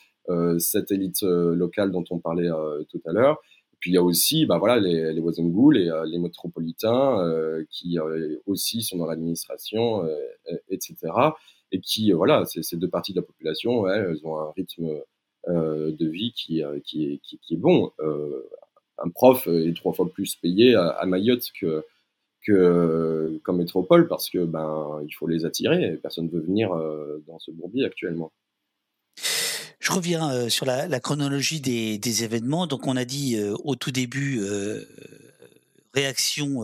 cette élite locale dont on parlait tout à l'heure puis il y a aussi bah, voilà, les, les et euh, les métropolitains euh, qui euh, aussi sont dans l'administration, etc. Et qui, voilà, ces deux parties de la population, elles ont un rythme de vie qui, qui, est, qui, est bon. un prof est trois fois plus payé à, Mayotte que, que qu'en métropole parce que ben il faut les attirer personne ne veut venir dans ce bourbier actuellement. Je reviens euh, sur la, chronologie des, événements. Donc, on a dit euh, au tout début euh, réaction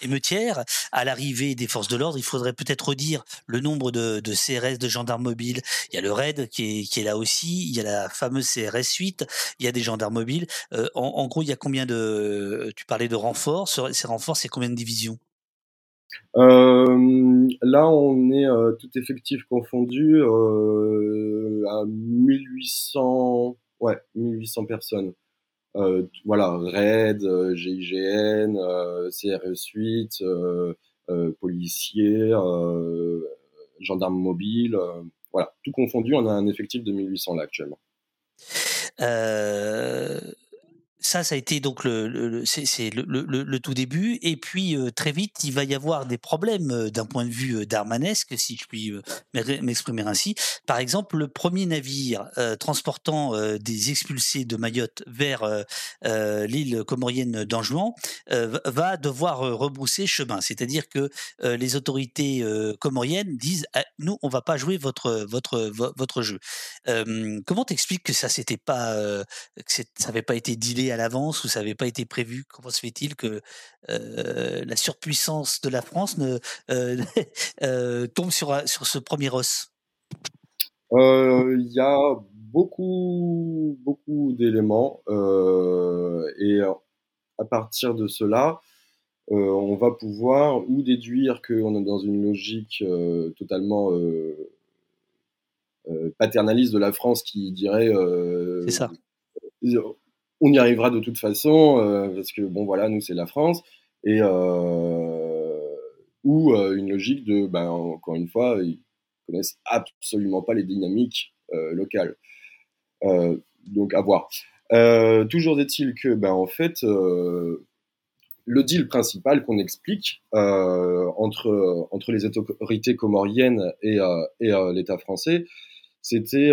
émeutière à l'arrivée des forces de l'ordre. Il faudrait peut-être redire le nombre de, CRS, de gendarmes mobiles. Il y a le RAID qui est, là aussi. Il y a la fameuse CRS 8. Il y a des gendarmes mobiles. en, gros, il y a combien de. Tu parlais de renforts. Ces renforts, c'est combien de divisions? Euh, là, on est euh, tout effectif confondu euh, à 1800, ouais, 1800 personnes. voilà, RAID, GIGN, CRS 8, policiers, gendarmes mobiles, voilà, tout confondu, on a un effectif de 1800 là actuellement. Ça, ça a été donc le, c'est le, tout début. Et puis très vite, il va y avoir des problèmes d'un point de vue d'armanesque, si je puis m'exprimer ainsi. Par exemple, le premier navire transportant des expulsés de Mayotte vers l'île comorienne d'Anjouan va devoir rebrousser chemin. C'est-à-dire que les autorités comoriennes disent ah, nous, on va pas jouer votre votre votre jeu. comment t'expliques que ça pas que ça n'avait pas été dealé à l'avance ou ça n'avait pas été prévu? Comment se fait-il que la surpuissance de la France ne, tombe sur, sur ce premier os? Il y a beaucoup, beaucoup d'éléments et à partir de cela, on va pouvoir ou déduire qu'on est dans une logique totalement paternaliste de la France qui dirait. C'est ça on y arrivera de toute façon, euh, parce que bon voilà, nous c'est la France, et euh, ou euh, une logique de, ben, encore une fois, ils connaissent absolument pas les dynamiques locales. donc à voir. toujours est-il que, ben, en fait, le deal principal qu'on explique entre, entre les autorités comoriennes et, et l'État français, c'était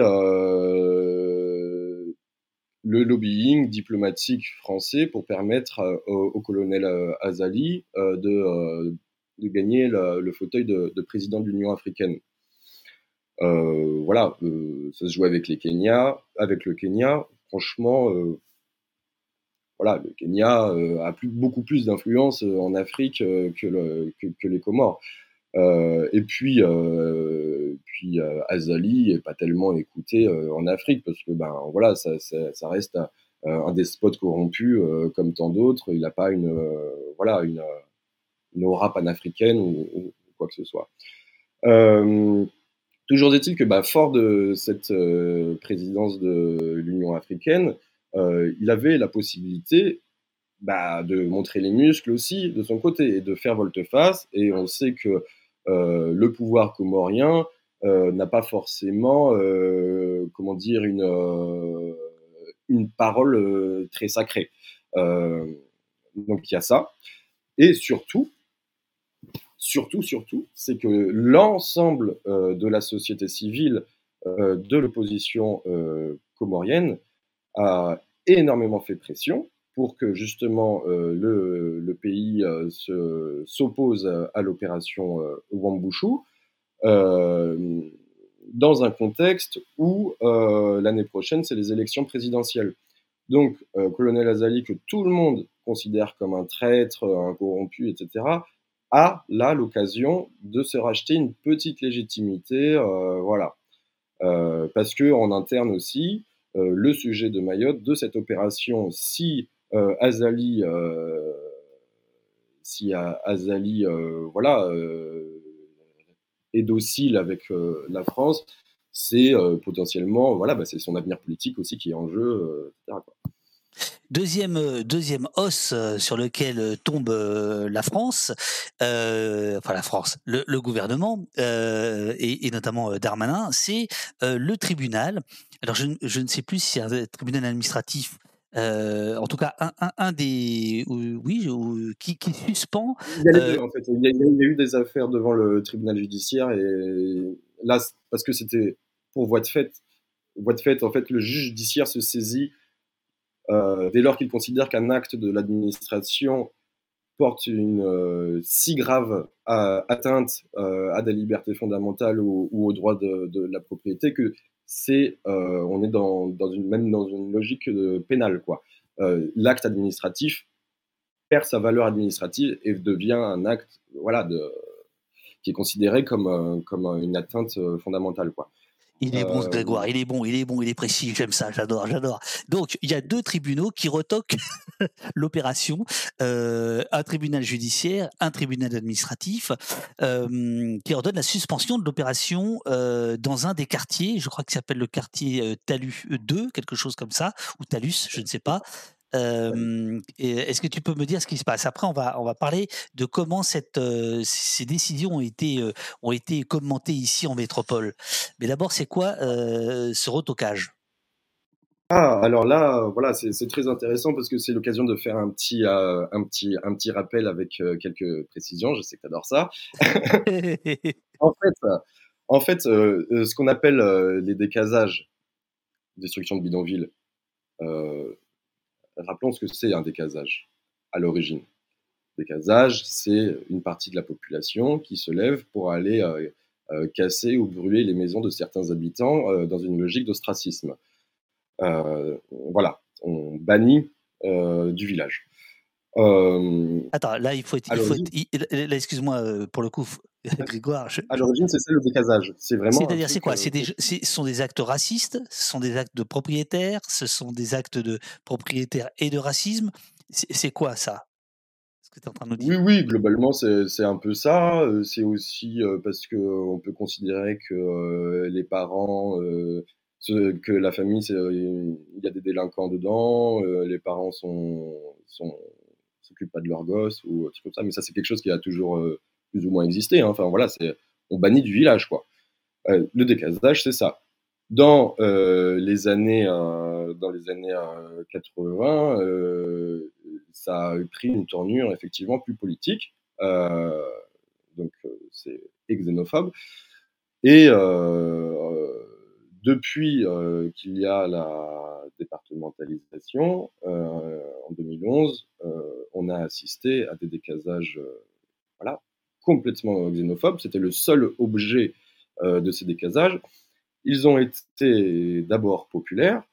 le lobbying diplomatique français pour permettre euh, au, colonel euh, Azali euh, de, gagner le, fauteuil de, président de l'Union africaine. voilà, ça se joue avec les Kenya, avec le Kenya. Franchement, le Kenya a beaucoup plus d'influence en Afrique que, les Comores. Et puis, puis Azali n'est pas tellement écouté en Afrique parce que ben voilà, ça, reste un despote corrompu comme tant d'autres. Il n'a pas une voilà une, une, aura panafricaine ou, quoi que ce soit. toujours est-il que bah, fort de cette présidence de l'Union africaine, il avait la possibilité bah, de montrer les muscles aussi de son côté et de faire volte-face. Et on sait que euh, le pouvoir comorien euh, n'a pas forcément, euh, comment dire, une, une parole très sacrée. donc il y a ça. Et surtout, surtout, surtout, c'est que l'ensemble de la société civile de l'opposition comorienne a énormément fait pression pour que justement euh, le, le, pays euh, s'oppose à l'opération euh, Wambushu, dans un contexte où l'année prochaine, c'est les élections présidentielles. Donc, colonel Azali, que tout le monde considère comme un traître, un corrompu, etc., a là l'occasion de se racheter une petite légitimité, voilà. parce que en interne aussi, le sujet de Mayotte, de cette opération, si euh, Azali, euh, si Azali, euh, voilà, est docile avec la France, c'est potentiellement, voilà, bah, c'est son avenir politique aussi qui est en jeu. Deuxième, deuxième os sur lequel tombe la France, enfin la France, le, gouvernement et, notamment Darmanin, c'est le tribunal. Alors je, je, ne sais plus si c'est un tribunal administratif euh, en tout cas, un, un, un des. Oui, qui, qui, suspend. Il y, a deux, en fait. il, y a, il y, a, eu des affaires devant le tribunal judiciaire et là, parce que c'était pour voie de fait. Voie de fait, en fait, le juge judiciaire se saisit euh, dès lors qu'il considère qu'un acte de l'administration porte une euh, si grave atteinte à des libertés fondamentales ou, ou au droit de, de, la propriété que c'est euh, on est dans, dans, une même dans une logique de pénale quoi. Euh, l'acte administratif perd sa valeur administrative et devient un acte voilà de qui est considéré comme euh, comme une atteinte fondamentale quoi. Il est bon, ce Grégoire, il est bon, il est bon, il est précis, j'aime ça, j'adore, j'adore. Donc, il y a deux tribunaux qui retoquent l'opération, euh, un tribunal judiciaire, un tribunal administratif, euh, qui ordonne la suspension de l'opération euh, dans un des quartiers, je crois qu'il s'appelle le quartier Talus 2, quelque chose comme ça, ou Talus, je ne sais pas, est-ce que tu peux me dire ce qui se passe? Après, on va, on va parler de comment cette, ces décisions ont été, ont été commentées ici en métropole. Mais d'abord, c'est quoi ce retocage? Ah, alors là, voilà, c'est très intéressant parce que c'est l'occasion de faire un petit, un, petit, un petit rappel avec quelques précisions. Je sais que tu adores ça. en fait, en fait ce qu'on appelle les décasages, destruction de bidonville, rappelons ce que c'est un décasage à l'origine. Décasage, c'est une partie de la population qui se lève pour aller euh, euh, casser ou brûler les maisons de certains habitants euh, dans une logique d'ostracisme. voilà, on bannit du village. Attends, là, il faut être. excuse-moi pour le coup, Grégoire. À l'origine, c'est ça le décasage. C'est vraiment. C'est-à-dire, c'est quoi? C'est ce sont des actes racistes, ce sont des actes de propriétaires, ce sont des actes de propriétaires et de racisme. C'est quoi ça? Ce que es en train de nous dire Oui, oui, globalement, c'est un peu ça. C'est aussi parce qu'on peut considérer que les parents que la famille, il y a des délinquants dedans, les parents sont, sont s'occupent pas de leurs gosses ou trucs comme ça. Mais ça, c'est quelque chose qui a toujours euh, plus ou moins existé. Hein. Enfin voilà, c'est on bannit du village quoi. Euh, le décasage, c'est ça. Dans euh, les années, dans les années 80, ça a pris une tournure effectivement plus politique. donc c'est xénophobe. Et depuis qu'il y a la départementalisation, en 2011, on a assisté à des décasages voilà, complètement xénophobes. C'était le seul objet de ces décasages. Ils ont été d'abord populaires.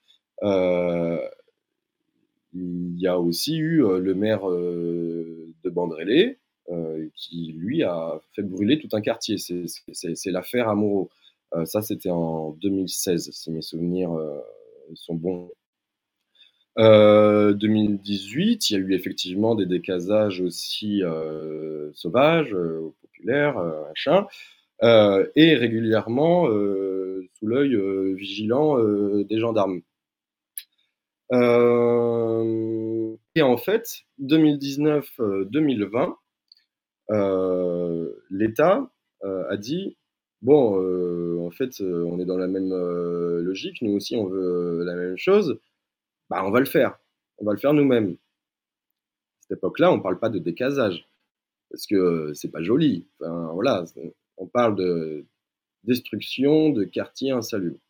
il y a aussi eu le maire de Bandrélé, qui lui a fait brûler tout un quartier. C'est l'affaire Amoureux. Ça, c'était en 2016, si mes souvenirs sont bons. 2018, il y a eu effectivement des décasages aussi sauvages, populaires, machin. et régulièrement sous l'œil vigilant des gendarmes. et en fait, 2019-2020, l'État a dit bon, fait, on est dans la même logique, nous aussi on veut la même chose, bah, on va le faire, on va le faire nous-mêmes. À cette époque-là, on ne parle pas de décasage, parce que c'est pas joli. Voilà, on parle de destruction de quartiers insalubres.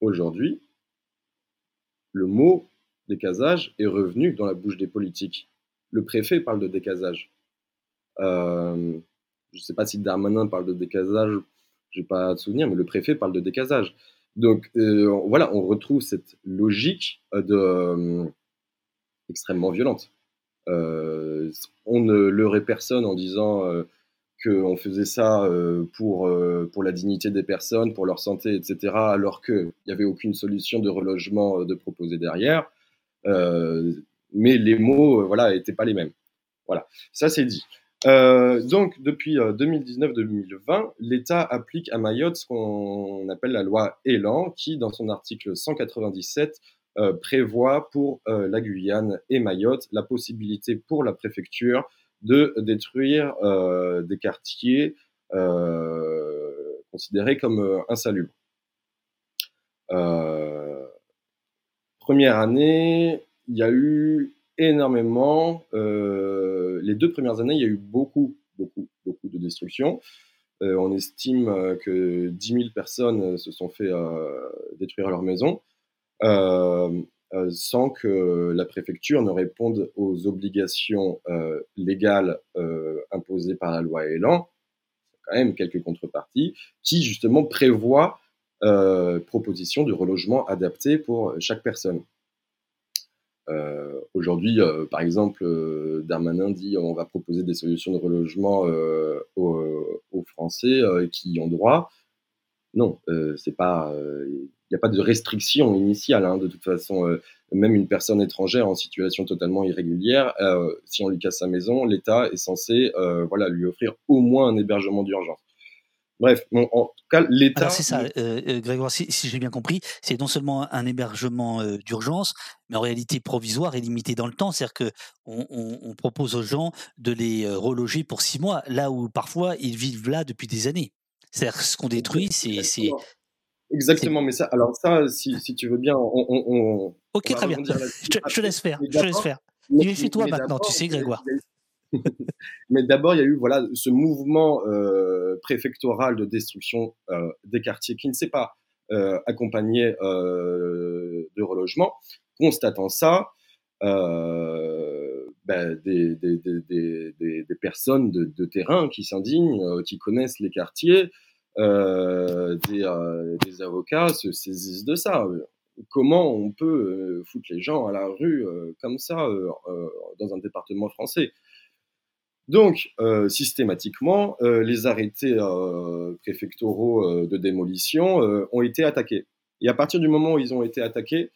Aujourd'hui, le mot décasage est revenu dans la bouche des politiques. Le préfet parle de décasage. Euh, je ne sais pas si Darmanin parle de décasage, je n'ai pas de souvenir, mais le préfet parle de décasage. Donc euh, voilà, on retrouve cette logique de, extrêmement violente. Euh, on ne leurrait personne en disant qu'on faisait ça pour, pour la dignité des personnes, pour leur santé, etc., alors qu'il n'y avait aucune solution de relogement de proposer derrière. mais les mots, voilà, n'étaient pas les mêmes. Voilà, ça c'est dit. Euh, donc, depuis 2019-2020, euh, l'État applique à Mayotte ce qu'on appelle la loi Elan, qui, dans son article 197, euh, prévoit pour la Guyane et Mayotte la possibilité pour la préfecture de détruire des quartiers considérés comme insalubres. première année, il y a eu énormément. Euh, les deux premières années, il y a eu beaucoup, beaucoup, beaucoup de destruction. Euh, on estime euh, que 10 000 personnes se sont fait détruire leur maison sans que la préfecture ne réponde aux obligations légales imposées par la loi Elan. Quand même quelques contreparties qui justement prévoient proposition de relogement adapté pour chaque personne. Euh, aujourd'hui, euh, par exemple, euh, Darmanin dit on va proposer des solutions de relogement aux, Français qui y ont droit. Non, c'est pas. Il n'y a pas de restriction initiale. Hein, de toute façon, même une personne étrangère en situation totalement irrégulière, si on lui casse sa maison, l'État est censé, voilà, lui offrir au moins un hébergement d'urgence. Bref, en tout cas, l'État. C'est ça, euh, euh, Grégoire, si, j'ai bien compris, c'est non seulement un hébergement euh, d'urgence, mais en réalité provisoire et limité dans le temps. C'est-à-dire qu'on on, propose aux gens de les reloger pour six mois, là où parfois ils vivent là depuis des années. C'est-à-dire ce qu'on détruit, c'est. Exactement, mais ça, alors ça, si, si tu veux bien, on. ok, très bien. Je, te laisse faire. Je laisse faire. Tu es chez toi maintenant, tu sais, Grégoire. Mais d'abord, il y a eu voilà, ce mouvement euh, préfectoral de destruction euh, des quartiers qui ne s'est pas euh, accompagné de relogement. Constatant ça, ben, des, des, des, des, personnes de, de terrain qui s'indignent, qui connaissent les quartiers, des, avocats se saisissent de ça comment on peut foutre les gens à la rue comme ça dans un département français? Donc, euh, systématiquement, euh, les arrêtés euh, préfectoraux de démolition ont été attaqués. Et à partir du moment où ils ont été attaqués,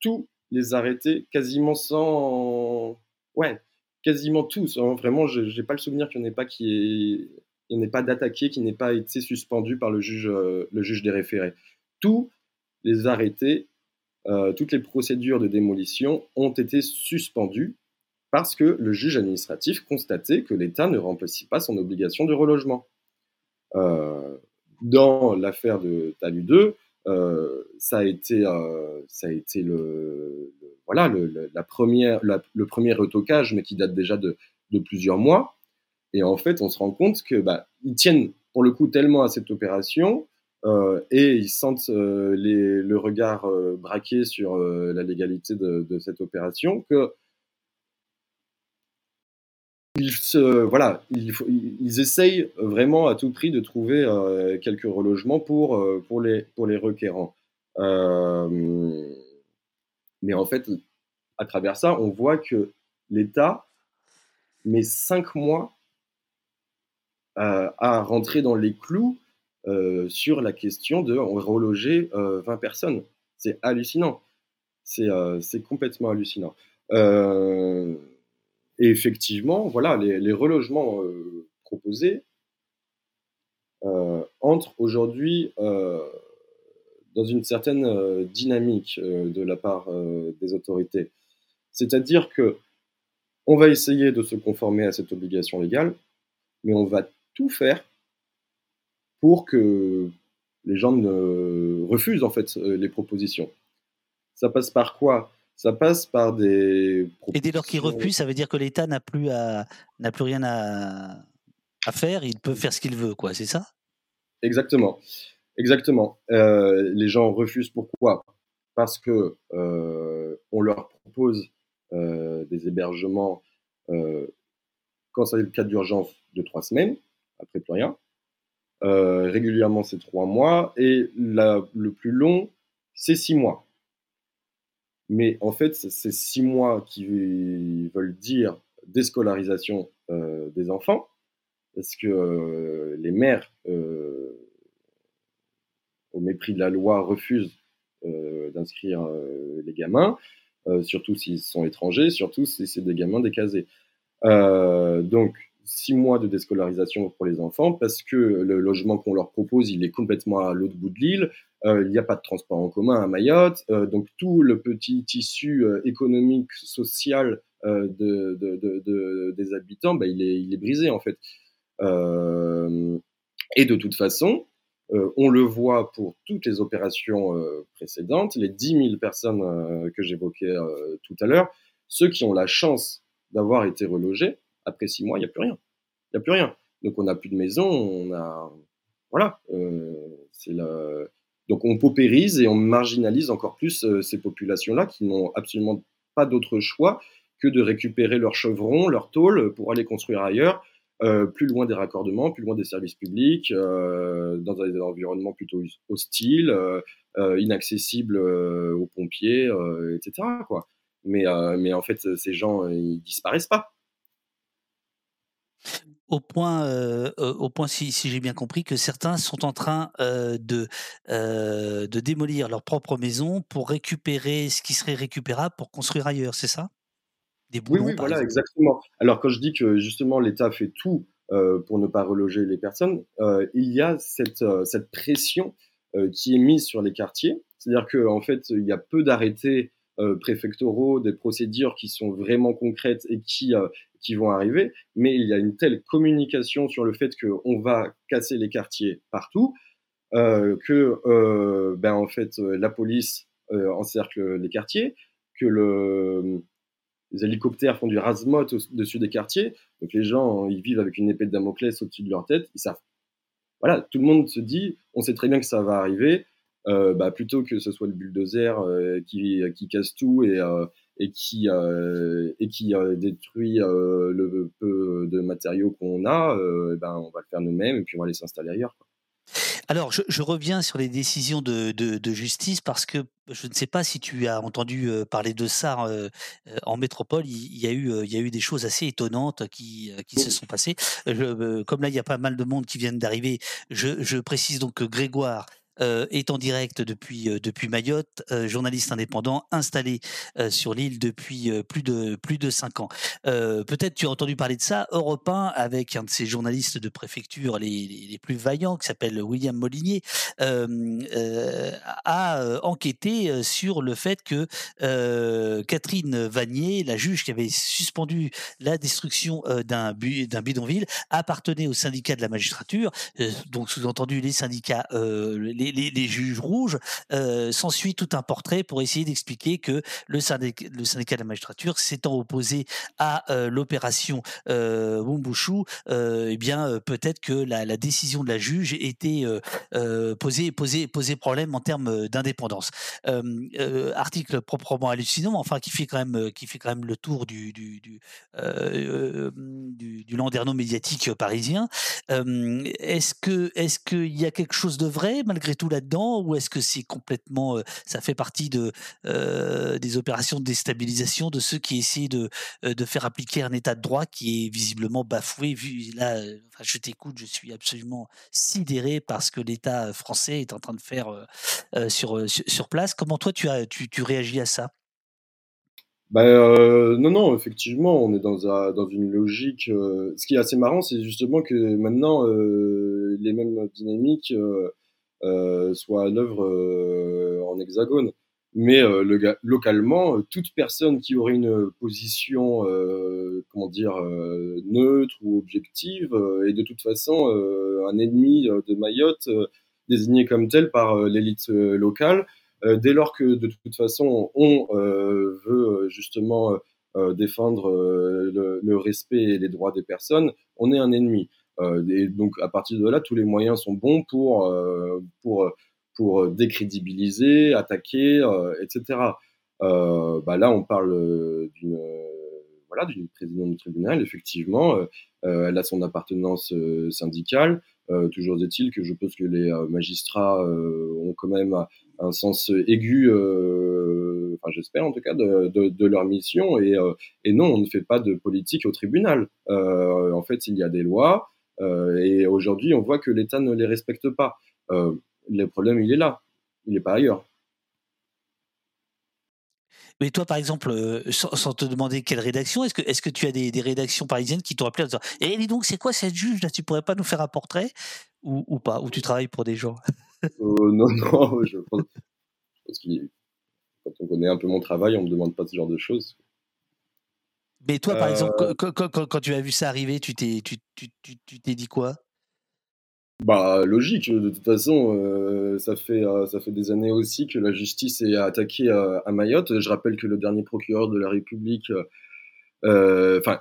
tous les arrêtés, quasiment sans... Ouais, quasiment tous. Hein, vraiment, je n'ai pas le souvenir qu'il n'y en ait pas qui n'y pas d'attaqué qui n'ait pas été suspendu par le juge, le juge des référés. Tous les arrêtés, toutes les procédures de démolition ont été suspendues parce que le juge administratif constatait que l'État ne remplissait pas son obligation de relogement. Euh, dans l'affaire de Talu 2, euh, ça a été, euh, ça a été le, voilà, le, la première, le premier retocage, mais qui date déjà de, de, plusieurs mois. Et en fait, on se rend compte que bah, ils tiennent pour le coup tellement à cette opération et ils sentent les, le regard braqué sur la légalité de, cette opération que ils, voilà, ils, essayent vraiment à tout prix de trouver euh, quelques relogements pour, euh, pour, les, pour les requérants. Euh, mais en fait, à travers ça, on voit que l'État met cinq mois à, rentrer dans les clous sur la question de reloger 20 personnes. C'est hallucinant. C'est complètement hallucinant. Et effectivement, voilà, les, relogements proposés entrent aujourd'hui dans une certaine euh, dynamique euh, de la part euh, des autorités. C'est-à-dire que on va essayer de se conformer à cette obligation légale, mais on va tout faire pour que les gens ne refusent en fait les propositions. Ça passe par quoi? Ça passe par des Et dès lors qu'ils refusent, ça veut dire que l'État n'a plus à n'a plus rien à, à faire, il peut faire ce qu'il veut, quoi, c'est ça? Exactement. Exactement. Euh, les gens refusent pourquoi? Parce que euh, on leur propose euh, des hébergements quand c'est le cas d'urgence de trois semaines, après plus rien. régulièrement, c'est trois mois et le plus long, c'est six mois. Mais en fait, c'est six mois qui veulent dire déscolarisation des enfants, parce que les mères au mépris de la loi, refusent euh, d'inscrire euh, les gamins, euh, surtout s'ils sont étrangers, surtout si c'est des gamins décasés. donc, six mois de déscolarisation pour les enfants parce que le logement qu'on leur propose, il est complètement à l'autre bout de l'île. il n'y a pas de transport en commun à Mayotte. donc tout le petit tissu économique, social de, des habitants, bah, il, est, il, est, brisé en fait. et de toute façon, euh, on le voit pour toutes les opérations euh, précédentes, les 10 000 personnes euh, que j'évoquais tout à l'heure, ceux qui ont la chance d'avoir été relogés, après six mois, il n'y a plus rien. Il n'y a plus rien. Donc on n'a plus de maison, on a... Voilà. c'est Donc on paupérise et on marginalise encore plus ces populations-là qui n'ont absolument pas d'autre choix que de récupérer leurs chevrons, leurs tôles pour aller construire ailleurs euh, plus loin des raccordements, plus loin des services publics, euh, dans des environnements plutôt hostiles, euh, inaccessibles aux pompiers, etc. Mais, mais en fait, ces gens, ils disparaissent pas. Au point, au point si, si j'ai bien compris, que certains sont en train de, de démolir leur propre maison pour récupérer ce qui serait récupérable pour construire ailleurs, c'est ça? Oui, oui, voilà, exactement. Alors quand je dis que justement l'État fait tout euh, pour ne pas reloger les personnes, euh, il y a cette, euh, cette pression qui est mise sur les quartiers. C'est-à-dire qu'en en fait, il y a peu d'arrêtés préfectoraux, des procédures qui sont vraiment concrètes et qui, qui vont arriver, mais il y a une telle communication sur le fait qu'on va casser les quartiers partout, que ben, en fait, la police encercle les quartiers, que le, les hélicoptères font du rasmot au-dessus des quartiers. Donc les gens, ils vivent avec une épée de Damoclès au-dessus de leur tête. Ils savent. Voilà, tout le monde se dit, on sait très bien que ça va arriver. Euh, bah, plutôt que ce soit le bulldozer euh, qui, qui, casse tout et, euh, et qui, et qui détruit le peu de matériaux qu'on a, ben, on va le faire nous-mêmes et puis on va aller s'installer ailleurs. Alors, je, reviens sur les décisions de, justice parce que je ne sais pas si tu as entendu parler de ça en métropole. Il, y a eu, il y a eu des choses assez étonnantes qui, qui se sont passées. comme là, il y a pas mal de monde qui viennent d'arriver, je, je précise donc que Grégoire est en direct depuis, depuis Mayotte, journaliste indépendant installé sur l'île depuis plus de plus de cinq ans. Peut-être tu as entendu parler de ça. Europe 1, avec un de ces journalistes de préfecture les, les, plus vaillants, qui s'appelle William Molinier, a enquêté sur le fait que Catherine Vanier, la juge qui avait suspendu la destruction d'un bidonville, appartenait au syndicat de la magistrature, donc sous-entendu les syndicats, les les, juges rouges, euh, s'ensuit tout un portrait pour essayer d'expliquer que le syndicat, de la magistrature s'étant opposé à euh, l'opération euh, euh, eh bien peut-être que la, décision de la juge était posée, posée, posée problème en termes d'indépendance. article proprement hallucinant, enfin qui fait quand même, le tour du du, médiatique parisien. est-ce que est-ce qu'il y a quelque chose de vrai malgré tout là-dedans ou est-ce que c'est complètement, ça fait partie de des opérations de déstabilisation de ceux qui essaient de de faire appliquer un état de droit qui est visiblement bafoué. Vu là, enfin, je t'écoute, je suis absolument sidéré par ce que l'État français est en train de faire sur, sur place. Comment toi tu tu, réagis à ça? Ben, euh, non, non, effectivement, on est dans, un, dans une logique. Euh, ce qui est assez marrant, c'est justement que maintenant, euh, les mêmes dynamiques soient à l'œuvre en hexagone. Mais le, localement, toute personne qui aurait une position, comment dire, neutre ou objective est de toute façon un ennemi de Mayotte, désigné comme tel par l'élite locale. Euh, dès lors que de toute façon on euh, veut euh, justement défendre le, respect et les droits des personnes, on est un ennemi. Et donc à partir de là, tous les moyens sont bons pour, pour, pour décrédibiliser, attaquer, etc. bah là, on parle d'une voilà, présidente du tribunal, effectivement, elle a son appartenance syndicale. toujours est-il que je pense que les magistrats ont quand même un sens aigu, euh, enfin j'espère en tout cas, de, leur mission. Et, euh, non, on ne fait pas de politique au tribunal. Euh, en fait, il y a des lois, et aujourd'hui, on voit que l'État ne les respecte pas. le problème, il est là, il n'est pas ailleurs. Mais toi, par exemple, sans, te demander quelle rédaction, est-ce que, est que tu as des, des rédactions parisiennes qui t'ont appelé en disant Eh, dis donc, c'est quoi cette juge là Tu pourrais pas nous faire un portrait? Ou, ou pas? Ou tu travailles pour des gens? Euh, non, non, je pense, que quand on connaît un peu mon travail, on me demande pas ce genre de choses. Mais toi, par exemple, euh. quand, tu as vu ça arriver, tu t'es, tu, t'es dit quoi? Bah logique. De toute façon, euh, ça fait ça fait des années aussi que la justice est attaquée à Mayotte. Je rappelle que le dernier procureur de la République, enfin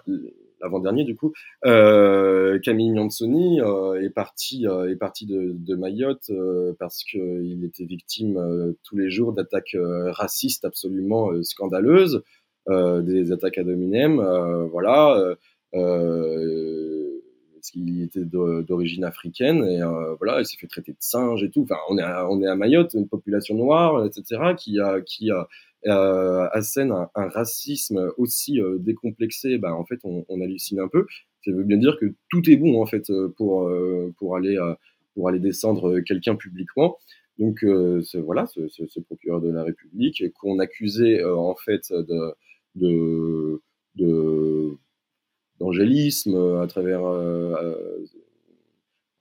avant-dernier du coup, euh, Camille euh, est parti euh, est parti de, de Mayotte parce qu'il était victime tous les jours d'attaques racistes absolument scandaleuses, des attaques à dominem, voilà. parce qu'il était d'origine africaine et voilà, il s'est fait traiter de singe et tout. Enfin, on est à, on est à Mayotte, une population noire, etc., qui a qui a euh, assène un, racisme aussi euh, décomplexé, bah, en fait, on, hallucine un peu. Ça veut bien dire que tout est bon, en fait, euh, pour, euh, pour, aller, pour aller descendre quelqu'un publiquement. Donc, ce, voilà, ce, ce, procureur de la République qu'on accusait, en fait, de, de, d'angélisme à travers à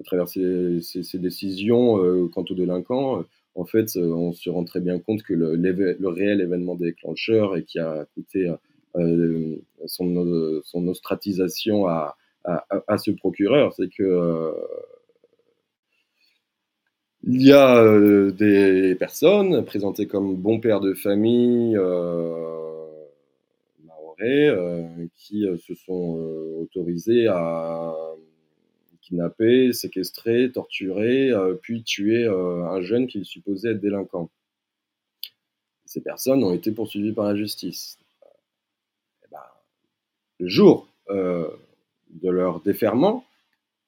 travers ses, ses, ses décisions quant aux délinquants en fait, euh, on se rend très bien compte que le, réel événement déclencheur et qui a coûté euh, son, son, ostratisation à, à, à, ce procureur, c'est que euh, il y a euh, des personnes présentées comme bons pères de famille euh, euh, qui se sont autorisés à kidnappé, séquestré, torturé, euh, puis tué euh, un jeune qu'il supposait être délinquant. Ces personnes ont été poursuivies par la justice. Eh ben, le jour euh, de leur déferment,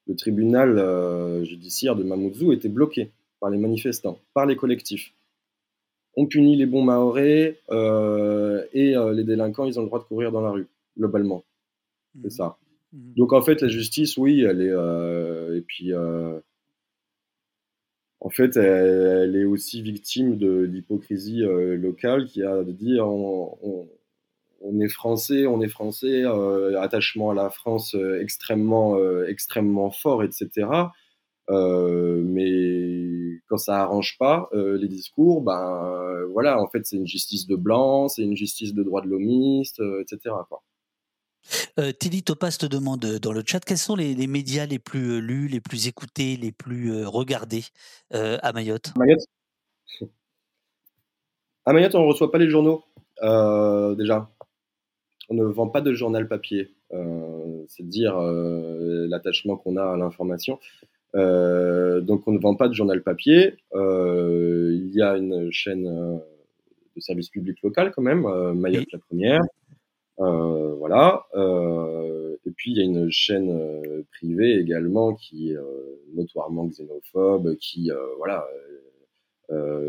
le tribunal judiciaire de Mamoudzou était bloqué par les manifestants, par les collectifs. On punit les bons maorais et les délinquants, ils ont le droit de courir dans la rue, globalement. C'est mmh. ça. Mmh. Donc en fait, la justice, oui, elle est. Euh, et puis, euh, en fait, elle, est aussi victime de l'hypocrisie euh, locale qui a dire on, on, est français, on est français, attachement à la France extrêmement, extrêmement fort, etc. mais quand ça arrange pas les discours, ben voilà, en fait, c'est une justice de blanc, c'est une justice de droit de l'homiste, etc. Quoi. Euh, Tilly Topaz te demande euh, dans le chat quels sont les, médias les plus euh, lus, les plus écoutés, les plus regardés à Mayotte? Mayotte? À Mayotte, on ne reçoit pas les journaux, déjà. On ne vend pas de journal papier. c'est dire l'attachement qu'on a à l'information. Donc on ne vend pas de journal papier. il y a une chaîne de service public local quand même, Mayotte la première. Euh, voilà. Euh, et puis il y a une chaîne euh, privée également qui est notoirement xénophobe, qui voilà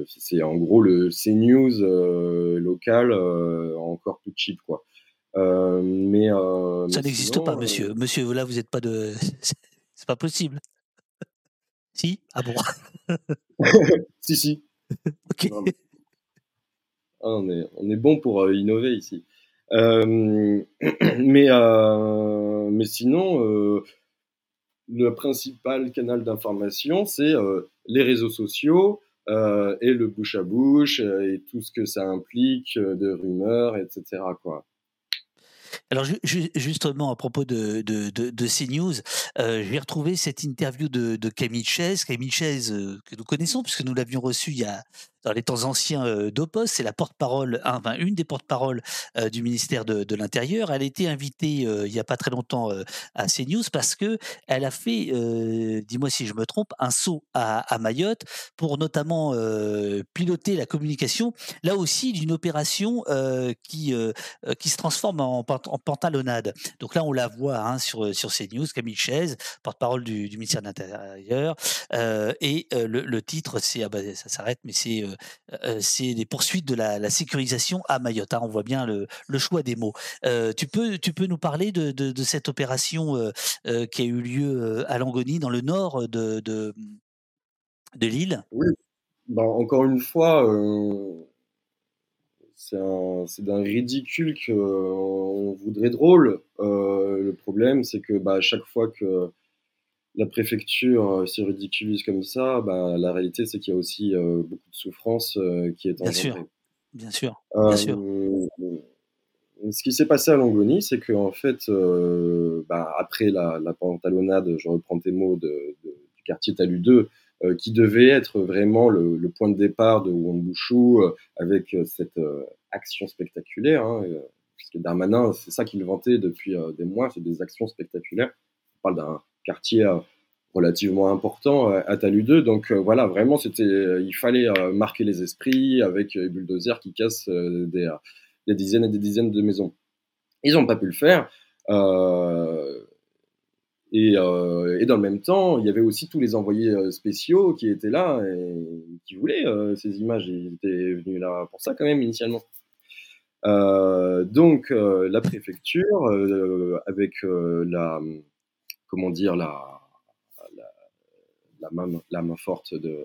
c'est en gros le CNews local encore plus cheap, quoi. mais ça n'existe pas, monsieur. Monsieur, là, vous n'êtes pas de. c'est pas possible. Si Ah bon? Si, si. ok. Ah, on, est, on est bon pour innover ici. mais, mais sinon, le principal canal d'information, c'est les réseaux sociaux et le bouche à bouche et tout ce que ça implique de rumeurs, etc. Quoi. Alors justement, à propos de, de, de, CNews, euh, j'ai retrouvé cette interview de, Camille Chaise, Camille Chaise euh, que nous connaissons puisque nous l'avions reçu il y a dans les temps anciens euh, d'Opos, c'est la porte-parole, enfin une des porte-paroles euh, du ministère de, l'Intérieur. Elle a été invitée euh, il n'y a pas très longtemps à CNews parce que elle a fait, dis-moi si je me trompe, un saut à, Mayotte pour notamment piloter la communication, là aussi d'une opération qui qui se transforme en, pantalonnade. Donc là, on la voit hein, sur sur CNews, Camille Chaise, porte-parole du, ministère de l'Intérieur, et le, le, titre, c'est ah bah, ça s'arrête, mais c'est c'est des poursuites de la, sécurisation à Mayotte. Hein. on voit bien le, choix des mots. tu, peux, tu peux nous parler de, cette opération qui a eu lieu à Langonie, dans le nord de, de, l'île? Oui, ben, encore une fois, c'est d'un ridicule qu'on voudrait drôle. le problème, c'est que bah, chaque fois que la préfecture euh, se ridiculise comme ça, bah, la réalité, c'est qu'il y a aussi euh, beaucoup de souffrance euh, qui est en Bien sûr, bien sûr, bien sûr. Ce qui s'est passé à Longoni, c'est qu'en fait, bah, après la, pantalonnade, je reprends tes mots, de, du quartier Talu 2, qui devait être vraiment le, point de départ de Wambushu, avec cette action spectaculaire, hein, puisque Darmanin, c'est ça qu'il vantait depuis des mois, c'est des actions spectaculaires. On parle d'un quartier euh, relativement important euh, à Talu 2. Donc euh, voilà, vraiment, il fallait marquer les esprits avec les bulldozers qui cassent des, dizaines et des dizaines de maisons. Ils n'ont pas pu le faire. Et, dans le même temps, il y avait aussi tous les envoyés spéciaux qui étaient là et qui voulaient ces images. Ils étaient venus là pour ça quand même initialement. donc la préfecture, avec la, comment dire, la, la, main, forte de,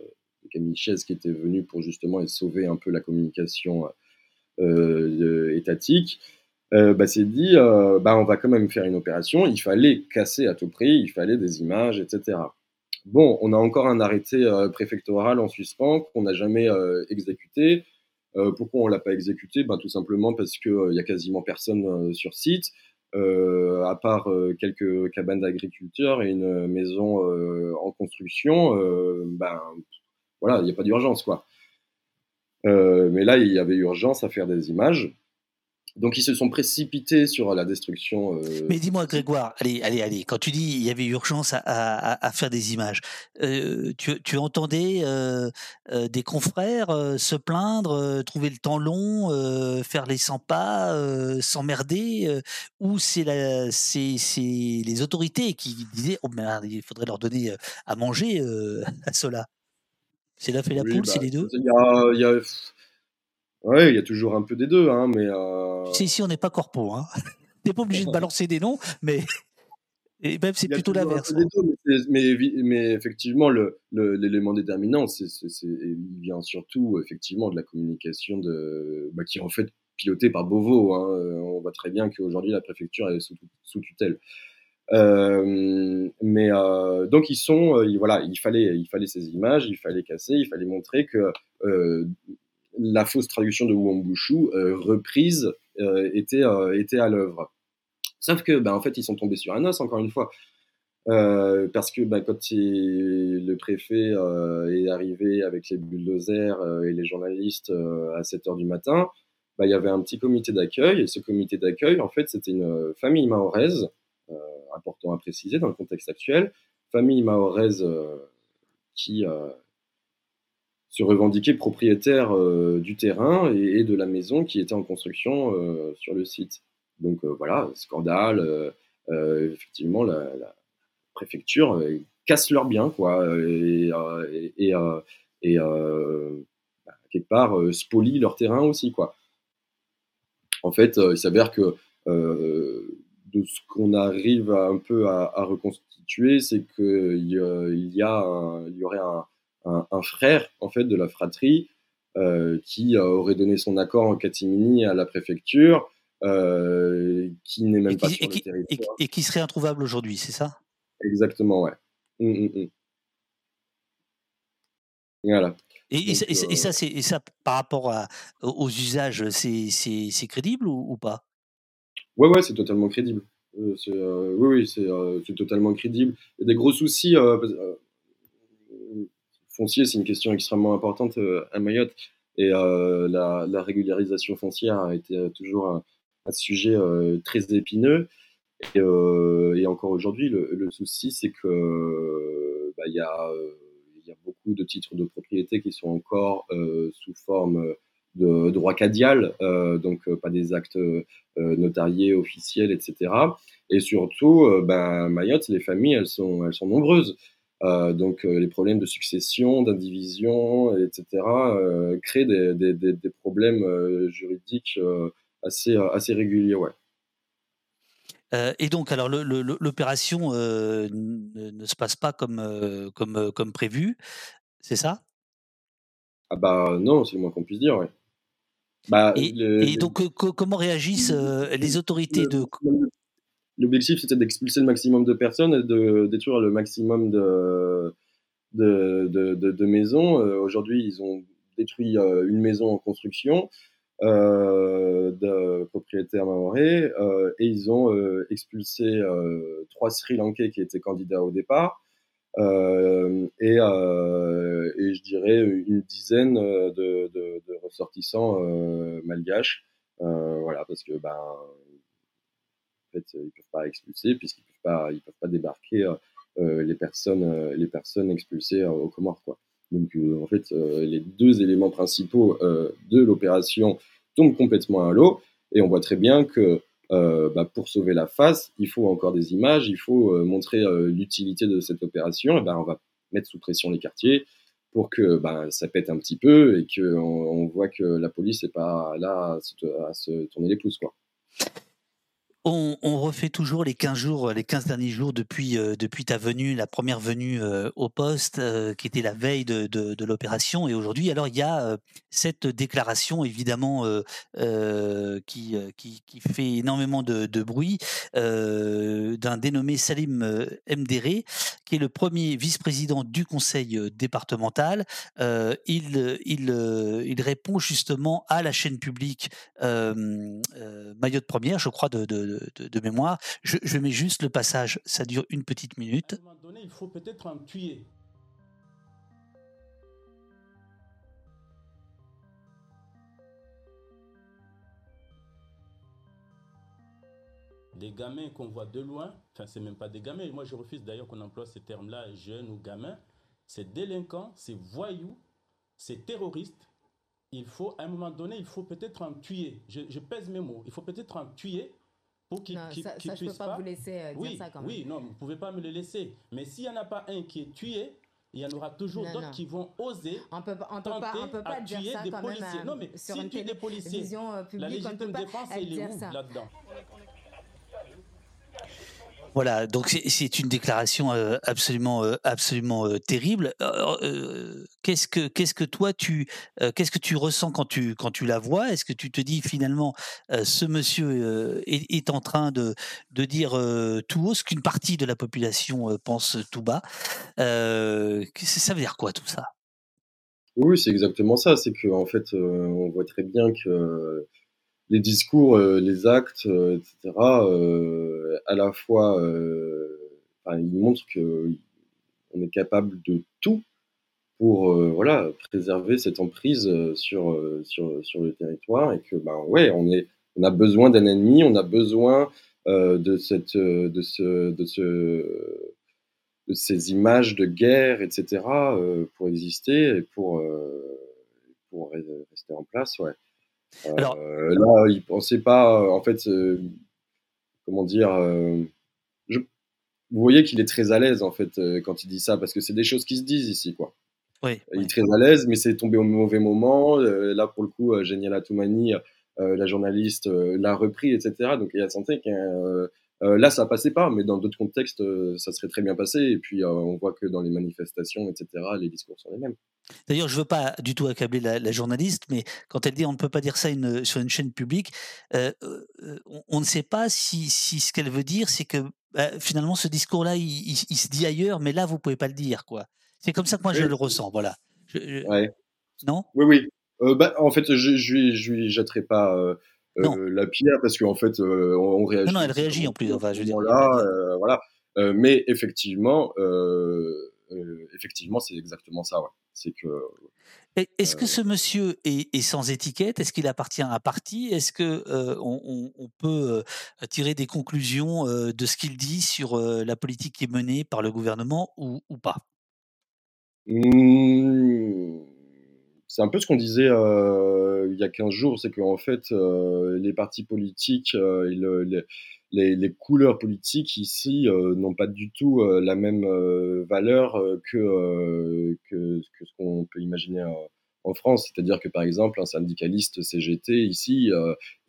Camille Chaise qui était venue pour justement sauver un peu la communication euh, étatique, euh, bah, s'est dit euh, bah, on va quand même faire une opération, il fallait casser à tout prix, il fallait des images, etc. Bon, on a encore un arrêté préfectoral en suspens qu'on n'a jamais exécuté. pourquoi on l'a pas exécuté? Ben, Tout simplement parce qu'il n'y a quasiment personne sur site. Euh, à part euh, quelques cabanes d'agriculteurs et une maison euh, en construction, ben voilà, il n'y a pas d'urgence quoi. mais là, il y avait urgence à faire des images. Donc ils se sont précipités sur la destruction. Euh, Mais dis-moi Grégoire, allez, allez, allez, quand tu dis il y avait urgence à, faire des images, euh, tu, entendais euh, des confrères se plaindre, trouver le temps long, faire les 100 pas, s'emmerder, ou c'est les autorités qui disaient oh merde, il faudrait leur donner à manger à cela. C'est la fait la poule, c'est bah, les deux? Il y a Ouais, il y a toujours un peu des deux, hein, mais. Euh... ici, on n'est pas corpo, hein. T'es pas obligé de balancer des noms, mais. Et même c'est plutôt l'inverse. Mais, mais, effectivement, l'élément le, déterminant, c'est, il vient surtout effectivement de la communication de, bah, qui est en fait pilotée par Beauvau. Hein. On voit très bien qu'aujourd'hui la préfecture est sous, sous tutelle. Euh, mais euh, donc ils sont, euh, voilà, il fallait, il fallait ces images, il fallait casser, il fallait montrer que euh, la fausse traduction de Wambushu euh, reprise euh, était, euh, était à l'œuvre. Sauf que, ben, en fait, ils sont tombés sur un os, encore une fois. parce que ben, quand le préfet est arrivé avec les bulldozers et les journalistes à 7 h du matin, ben, il y avait un petit comité d'accueil. Et ce comité d'accueil, en fait, c'était une famille mahoraise, important à préciser dans le contexte actuel, famille mahoraise qui se revendiquer propriétaire euh, du terrain et, de la maison qui était en construction euh, sur le site. Donc euh, voilà, scandale. effectivement, la, préfecture casse leurs biens, quoi. Et, et bah, quelque part spolient leur terrain aussi, quoi. En fait, il s'avère que de ce qu'on arrive un peu à, reconstituer, c'est qu'il y, il y aurait un, un, frère en fait de la fratrie euh, qui aurait donné son accord en catimini à la préfecture, euh, qui n'est même pas sur le territoire. Et, qui serait introuvable aujourd'hui, c'est ça? Exactement, ouais. Mmh, mmh, mmh. Voilà. Et, ça, euh et, ça, par rapport à, aux usages, c'est crédible ou, pas? Ouais, ouais, c'est totalement crédible. oui, oui, c'est totalement crédible. Il y a des gros soucis foncier, c'est une question extrêmement importante euh, à Mayotte. Et euh, la, régularisation foncière a été euh, toujours un, sujet très épineux. Et, encore aujourd'hui, le, souci, c'est que bah, il y, a, beaucoup de titres de propriété qui sont encore sous forme de droit cadial, donc pas des actes notariés officiels, etc. Et surtout, ben, Mayotte, les familles, elles sont, elles sont nombreuses. Euh, donc euh, les problèmes de succession, d'indivision, etc., euh, créent des, des, des, problèmes juridiques assez, assez réguliers. Ouais. et donc, alors, l'opération ne, se passe pas comme, comme, comme prévu, c'est ça? Ah bah non, c'est le moins qu'on puisse dire, ouais. Bah, et, donc, comment réagissent les autorités de l'objectif c'était d'expulser le maximum de personnes et de détruire le maximum de, maisons. Euh, aujourd'hui, ils ont détruit euh, une maison en construction euh, de propriétaires maorais et ils ont expulsé trois Sri Lankais qui étaient candidats au départ. et, et, je dirais une dizaine de, de, ressortissants malgaches. voilà, parce que ben, euh, ils peuvent pas expulser puisqu'ils ils peuvent pas débarquer euh, euh, les personnes, les personnes expulsées aux Comores. Donc, en fait, les deux éléments principaux de l'opération tombent complètement à l'eau, et on voit très bien que bah, pour sauver la face, il faut encore des images, il faut montrer l'utilité de cette opération, et ben on va mettre sous pression les quartiers pour que bah, ça pète un petit peu et qu'on on voit que la police n'est pas là à se, tourner les pouces. On, refait toujours les 15 jours, les 15 derniers jours depuis, euh, depuis ta venue, la première venue euh, au poste, euh, qui était la veille de, de, l'opération. Et aujourd'hui, alors, il y a cette déclaration, évidemment, qui, qui, fait énormément de, bruit, d'un dénommé Salim Mdéré, qui est le premier vice-président du conseil départemental. il, il, il répond justement à la chaîne publique Mayotte Première, je crois, de, mémoire. Je, mets juste le passage, ça dure une petite minute. À un moment donné, il faut peut-être un tuer. Des gamins qu'on voit de loin, enfin c'est même pas des gamins, moi je refuse d'ailleurs qu'on emploie ces termes-là, jeunes ou gamins, c'est délinquants, c'est voyous, c'est terroristes. Il faut, à un moment donné, il faut peut-être en tuer. Je, pèse mes mots. Il faut peut-être en tuer pour qu'il qu ça, ça, je peux pas, vous laisser euh, oui, dire ça quand même. Oui, non, vous pouvez pas me le laisser. Mais s'il n'y en a pas un qui est tué, il y en aura toujours d'autres qui vont oser on peut, on peut pas, on peut pas dire ça des quand policiers. Même, non, mais si une tu des policiers, euh, publique, la légitime défense, elle est où là-dedans? Voilà, donc c'est une déclaration euh, absolument, euh, absolument euh, terrible. qu'est-ce que, qu'est-ce que toi tu, qu'est-ce que tu ressens quand tu, quand tu la vois? Est-ce que tu te dis finalement, ce monsieur est, en train de, de dire tout haut ce qu'une partie de la population pense tout bas? Ça veut dire quoi tout ça? Oui, c'est exactement ça. C'est qu'en en fait, on voit très bien que les discours, euh, les actes, euh, etc., euh, à la fois, ils montrent qu'on est capable de tout pour voilà préserver cette emprise sur, sur, sur le territoire et que ben ouais on est on a besoin d'un ennemi on a besoin de cette de ce de ce de ces images de guerre etc pour exister et pour pour rester en place ouais alors, euh, là, il pensait pas, en fait, euh, comment dire, euh, vous voyez qu'il est très à l'aise en fait quand il dit ça parce que c'est des choses qui se disent ici quoi. il est très à l'aise, mais c'est tombé au mauvais moment. là, pour le coup, Génial Atoumani, la journaliste, l'a repris, etc. Donc, il a senti que là, ça passait pas, mais dans d'autres contextes, ça serait très bien passé. Et puis, on voit que dans les manifestations, etc., les discours sont les mêmes. D'ailleurs, je ne veux pas du tout accabler la, journaliste, mais quand elle dit on ne peut pas dire ça sur une chaîne publique, on, ne sait pas si, ce qu'elle veut dire, c'est que bah, finalement, ce discours-là, il, se dit ailleurs, mais là, vous ne pouvez pas le dire. quoi. C'est comme ça que moi, je le ressens. Voilà. Non? Oui, oui. Bah, en fait, je ne lui jetterai pas la pierre parce qu'en fait, on, réagit. Non, non, elle réagit en plus. Enfin, je veux dire, là, voilà. mais effectivement, effectivement, c'est exactement ça. Ouais. C'est que. Est-ce que ce monsieur est, sans étiquette? Est-ce qu'il appartient à un parti? Est-ce que on, peut tirer des conclusions de ce qu'il dit sur la politique qui est menée par le gouvernement ou, pas? Mmh, C'est un peu ce qu'on disait il y a 15 jours, c'est qu'en fait, les partis politiques, les, les, couleurs politiques ici euh, n'ont pas du tout euh, la même euh, valeur que, ce qu'on peut imaginer en France. C'est-à-dire que par exemple, un syndicaliste CGT ici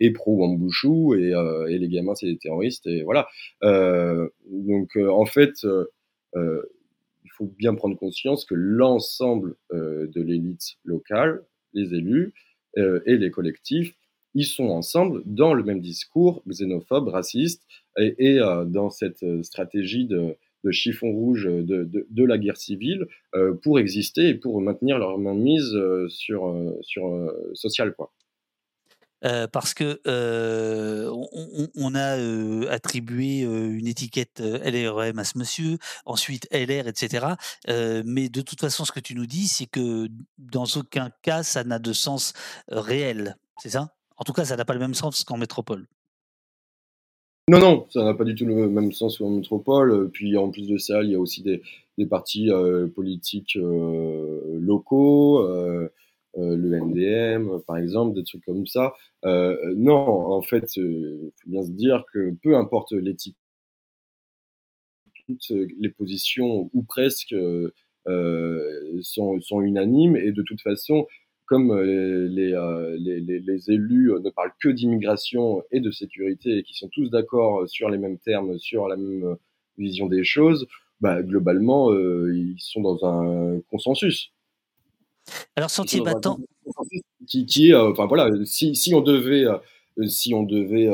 est pro Wambouchou et, et les gamins c'est des terroristes et voilà. donc en fait, faut bien prendre conscience que l'ensemble de l'élite locale, les élus et les collectifs ils sont ensemble dans le même discours xénophobe, raciste, et, euh, dans cette euh, stratégie de, chiffon rouge de, la guerre civile euh, pour exister et pour maintenir leur mainmise sur, sur social quoi. Parce que on, a attribué une étiquette LRM à ce monsieur, ensuite LR, etc. mais de toute façon, ce que tu nous dis, c'est que dans aucun cas, ça n'a de sens réel. C'est ça? En tout cas, ça n'a pas le même sens qu'en métropole. Non, non, ça n'a pas du tout le même sens qu'en métropole. Puis en plus de ça, il y a aussi des, partis euh, politiques locaux, le NDM par exemple, des trucs comme ça. non, en fait, il faut bien se dire que peu importe l'éthique, toutes les positions, ou presque, sont, sont, unanimes. Et de toute façon, comme euh, euh, les, les, élus ne parlent que d'immigration et de sécurité et qui sont tous d'accord sur les mêmes termes, sur la même vision des choses, bah, globalement, euh, ils sont dans un consensus. Alors, Sentier Battant. Qui, qui enfin voilà, si, si, on devait, si on devait,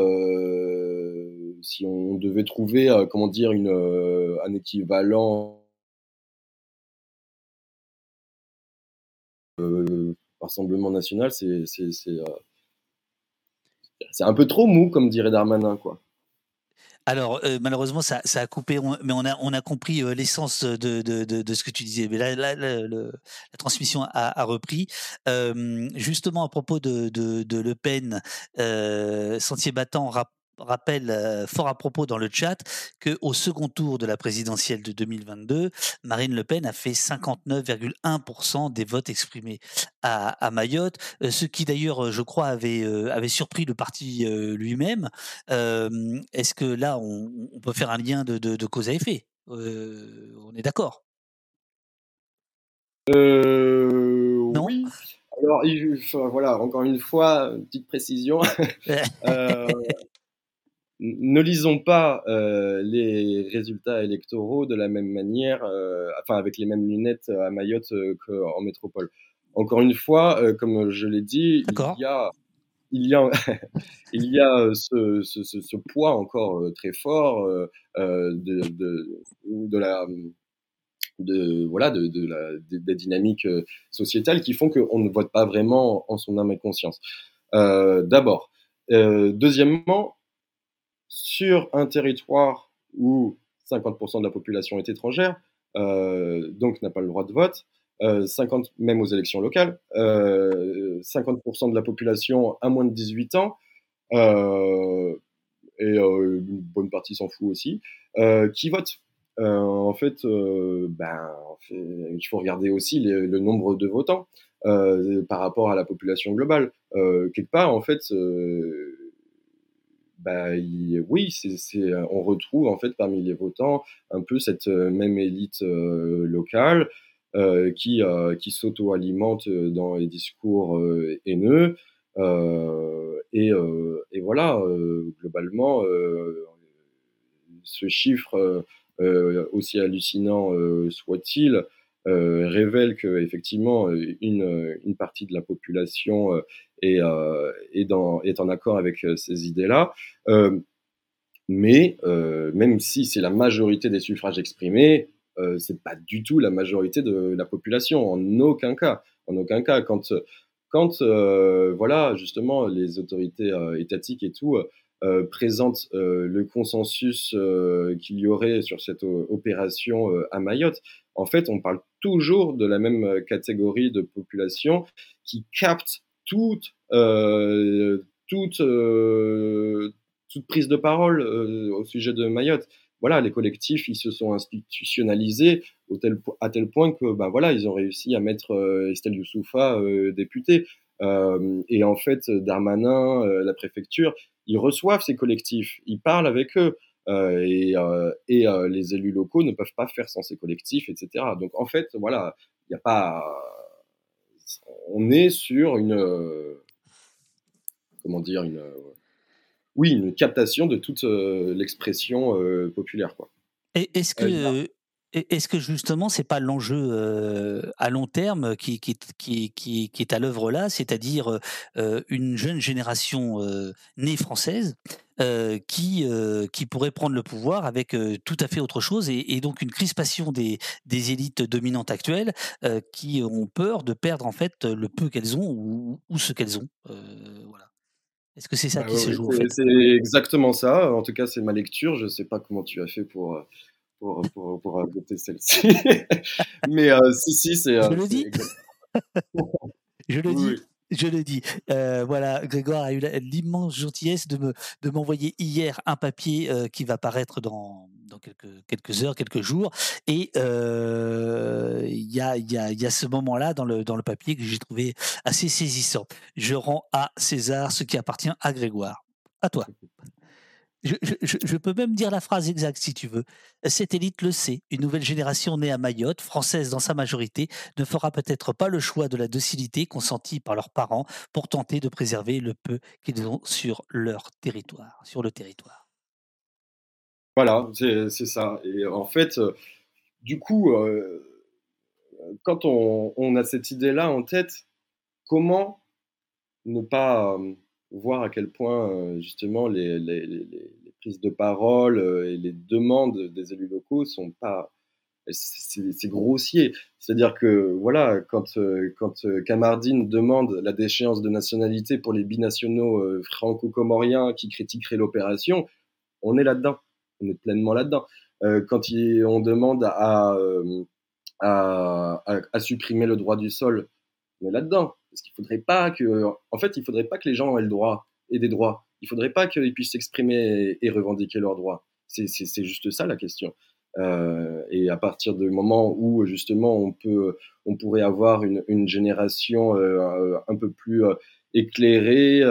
si on devait trouver, comment dire, une, un équivalent Rassemblement national, c'est euh, c'est un peu trop mou, comme dirait Darmanin, quoi. Alors, euh, malheureusement, ça, ça, a coupé, mais on a, on a compris euh, l'essence de, de, de, ce que tu disais. Mais là, la transmission a, a repris. justement, à propos de, Le Pen, Sentier Battant rappelle euh, fort à propos dans le chat qu'au second tour de la présidentielle de 2022, Marine Le Pen a fait 59,1% des votes exprimés à, Mayotte, euh, ce qui d'ailleurs, je crois, avait, euh, avait surpris le parti lui-même. Est-ce que là, on, peut faire un lien de, cause à effet? On est d'accord? Non? Oui. Alors, voilà, encore une fois, petite précision. ne lisons pas euh, les résultats électoraux de la même manière, euh, enfin avec les mêmes lunettes à Mayotte euh, qu'en métropole. Encore une fois, comme je l'ai dit, il y a, il y a, il y a ce, ce, ce, poids encore très fort de, de, de, la de voilà de, de la, des dynamiques sociétales qui font qu'on ne vote pas vraiment en son âme et conscience. D'abord, deuxièmement, sur un territoire où 50% de la population est étrangère, euh, donc n'a pas le droit de vote, 50 euh, même aux élections locales, 50% euh, de la population a moins de 18 ans, et une bonne partie s'en fout aussi, qui vote. En fait, ben, il faut regarder aussi le nombre de votants par rapport à la population globale. quelque part, en fait, bah, oui, euh, on retrouve en fait parmi les votants un peu cette euh, même élite euh, locale qui, s'auto-alimentent dans les discours haineux. Et, voilà, globalement, ce chiffre, aussi hallucinant soit-il, euh, révèle que effectivement une, une, partie de la population euh, est, euh, est, dans, est, en accord avec ces idées-là. mais même si c'est la majorité des suffrages exprimés, c'est pas du tout la majorité de la population, en aucun cas. En aucun cas, quand, quand voilà, justement, les autorités étatiques et tout présentent le consensus qu'il y aurait sur cette opération à Mayotte, en fait, on parle toujours de la même euh, catégorie de population qui capte toute, euh, toute, euh, prise de parole au sujet de Mayotte. Voilà, les collectifs, ils se sont institutionnalisés à tel point que, ben voilà, ils ont réussi à mettre Estelle Youssoufa députée. et en fait, Darmanin, la préfecture, ils reçoivent ces collectifs, ils parlent avec eux. Euh, et, euh, et euh, les élus locaux ne peuvent pas faire sans ces collectifs, etc. Donc en fait, voilà, il n'y a pas. On est sur une. Comment dire une, Oui, une captation de toute l'expression populaire. Quoi. Est-ce que. Est-ce que justement, c'est pas l'enjeu à long terme qui, qui, qui, qui, est à l'œuvre là, c'est-à-dire une jeune génération née française qui, qui pourrait prendre le pouvoir avec tout à fait autre chose et, donc une crispation des, des élites dominantes actuelles qui ont peur de perdre en fait le peu qu'elles ont ou, ce qu'elles ont. voilà. Est-ce que c'est ça bah qui se joue C'est exactement ça. En tout cas, c'est ma lecture. Je ne sais pas comment tu as fait pour pour, pour, pour adopter celle-ci. Mais euh, si, si, c'est. Je le dis. Je le dis. Je le dis. Euh, voilà, Grégoire a eu l'immense gentillesse de me de m'envoyer hier un papier euh, qui va paraître dans, quelques, quelques heures, quelques jours. Et il y, a, y, a, y, a, ce moment-là dans le, dans le papier que j'ai trouvé assez saisissant. Je rends à César ce qui appartient à Grégoire. À toi. Je, peux même dire la phrase exacte si tu veux. Cette élite le sait. Une nouvelle génération née à Mayotte, française dans sa majorité, ne fera peut-être pas le choix de la docilité consentie par leurs parents pour tenter de préserver le peu qu'ils ont sur leur territoire, sur le territoire. Voilà, c'est ça. Et en fait, euh, du coup, euh, quand on, a cette idée-là en tête, comment ne pas euh, voir à quel point euh, justement les, prises de parole euh, et les demandes des élus locaux sont pas c'est grossier. C'est-à-dire que voilà, quand, euh, quand Camardine demande la déchéance de nationalité pour les binationaux franco-comoriens qui critiqueraient l'opération, on est là-dedans, on est pleinement là-dedans. quand on demande à, à, supprimer le droit du sol, on est là-dedans. Parce qu'il faudrait pas que, en fait, il faudrait pas que les gens aient le droit et des droits. Il faudrait pas qu'ils puissent s'exprimer et, revendiquer leurs droits. C'est juste ça la question. Euh, et à partir du moment où justement on peut, on pourrait avoir une, génération euh, un peu plus euh, éclairée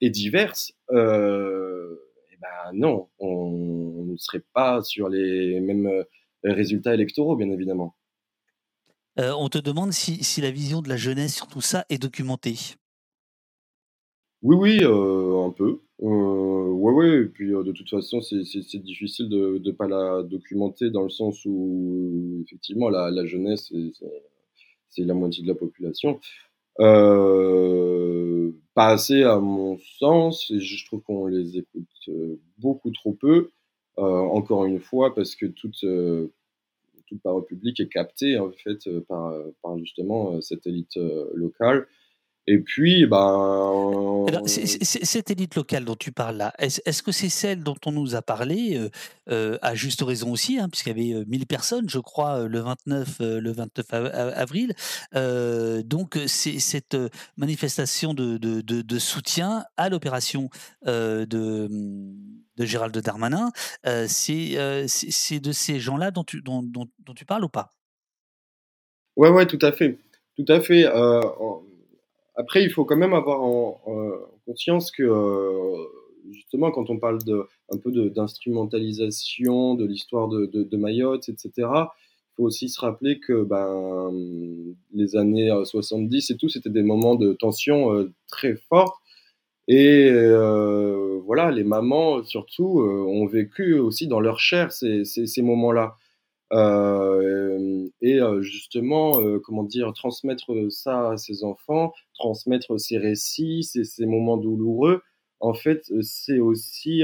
et diverse, eh ben non, on ne serait pas sur les mêmes résultats électoraux, bien évidemment. Euh, on te demande si, la vision de la jeunesse sur tout ça est documentée. Oui, oui, euh, un peu. Euh, ouais, ouais, et puis de toute façon, c'est difficile de ne pas la documenter dans le sens où, effectivement, la, jeunesse, c'est la moitié de la population. pas assez à mon sens, et je trouve qu'on les écoute beaucoup trop peu. encore une fois, parce que toute toute parole publique est captée en fait euh, par, euh, par justement euh, cette élite locale. Et puis, ben. cette élite locale dont tu parles là, est-ce que c'est celle dont on nous a parlé, à juste raison aussi, hein, puisqu'il y avait 1000 personnes, je crois, le 29, le 29 avril. donc, c'est cette manifestation de, de, de, soutien à l'opération de de Gérald Darmanin, euh, euh, c'est de ces gens-là dont tu, dont, dont, tu parles ou pas? Ouais, ouais, tout à fait. Tout à fait. Euh, après, il faut quand même avoir en, conscience que, justement, quand on parle un peu d'instrumentalisation de, l'histoire de, de, Mayotte, etc., il faut aussi se rappeler que ben, les années 70 et tout, c'était des moments de tension très forts. Et voilà, les mamans, surtout, ont vécu aussi dans leur chair ces, ces moments-là. Et justement, comment dire, transmettre ça à ses enfants, transmettre ces récits, ces moments douloureux, en fait, c'est aussi,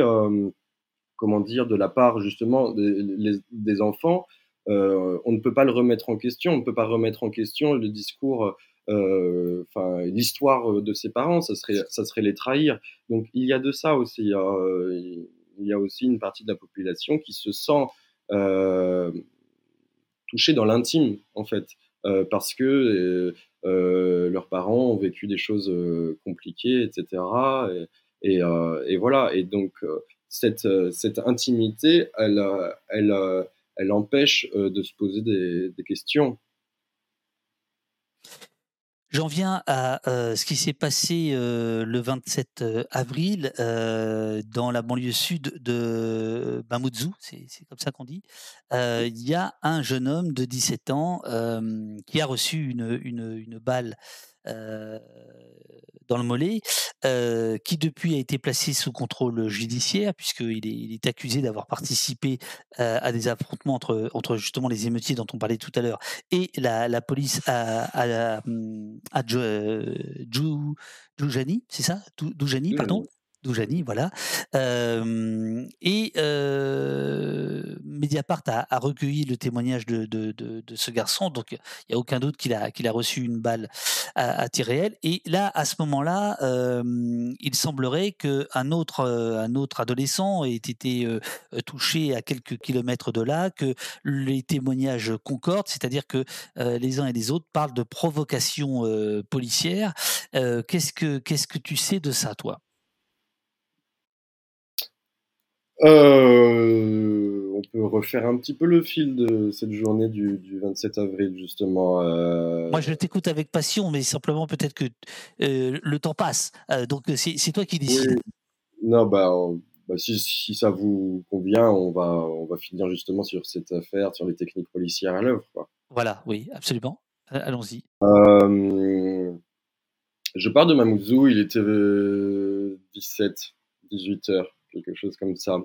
comment dire, de la part justement des, enfants, euh, on ne peut pas le remettre en question, on ne peut pas remettre en question le discours, euh, l'histoire de ses parents, ça serait, ça serait les trahir. Donc il y a de ça aussi. Euh, il y a aussi une partie de la population qui se sent touchée dans l'intime, en fait, parce que leurs parents ont vécu des choses compliquées, etc. Et, voilà. Et donc cette, cette intimité, elle, elle elle empêche euh, de se poser des, questions. J'en viens à euh, ce qui s'est passé euh, le 27 avril dans la banlieue sud de Mamoudzou, c'est comme ça qu'on dit. Il y a un jeune homme de 17 ans qui a reçu une balle dans le mollet, qui depuis a été placé sous contrôle judiciaire, puisqu'il est, il est accusé d'avoir participé à des affrontements entre, entre justement les émeutiers dont on parlait tout à l'heure et la, police à, à, à, c'est ça? Doujani, pardon Doujani, voilà. et Mediapart a, recueilli le témoignage de, ce garçon, donc il n'y a aucun doute qu'il a, qu'il a reçu une balle à, tir réel. Et là, à ce moment-là, il semblerait qu'un autre, un autre adolescent ait été touché à quelques kilomètres de là, que les témoignages concordent, c'est-à-dire que les uns et les autres parlent de provocation policière. qu'est-ce que qu'est-ce que tu sais de ça, toi? Euh, on peut refaire un petit peu le fil de cette journée du, 27 avril, justement. Euh. Moi, je t'écoute avec passion, mais simplement peut-être que euh, le temps passe. donc, c'est toi qui décides. Non, bah, bah si, ça vous convient, on va, on va finir justement sur cette affaire, sur les techniques policières à l'œuvre. Voilà, oui, absolument. Allons-y. je pars de Mamoudzou, il était 17, 18 heures quelque chose comme ça.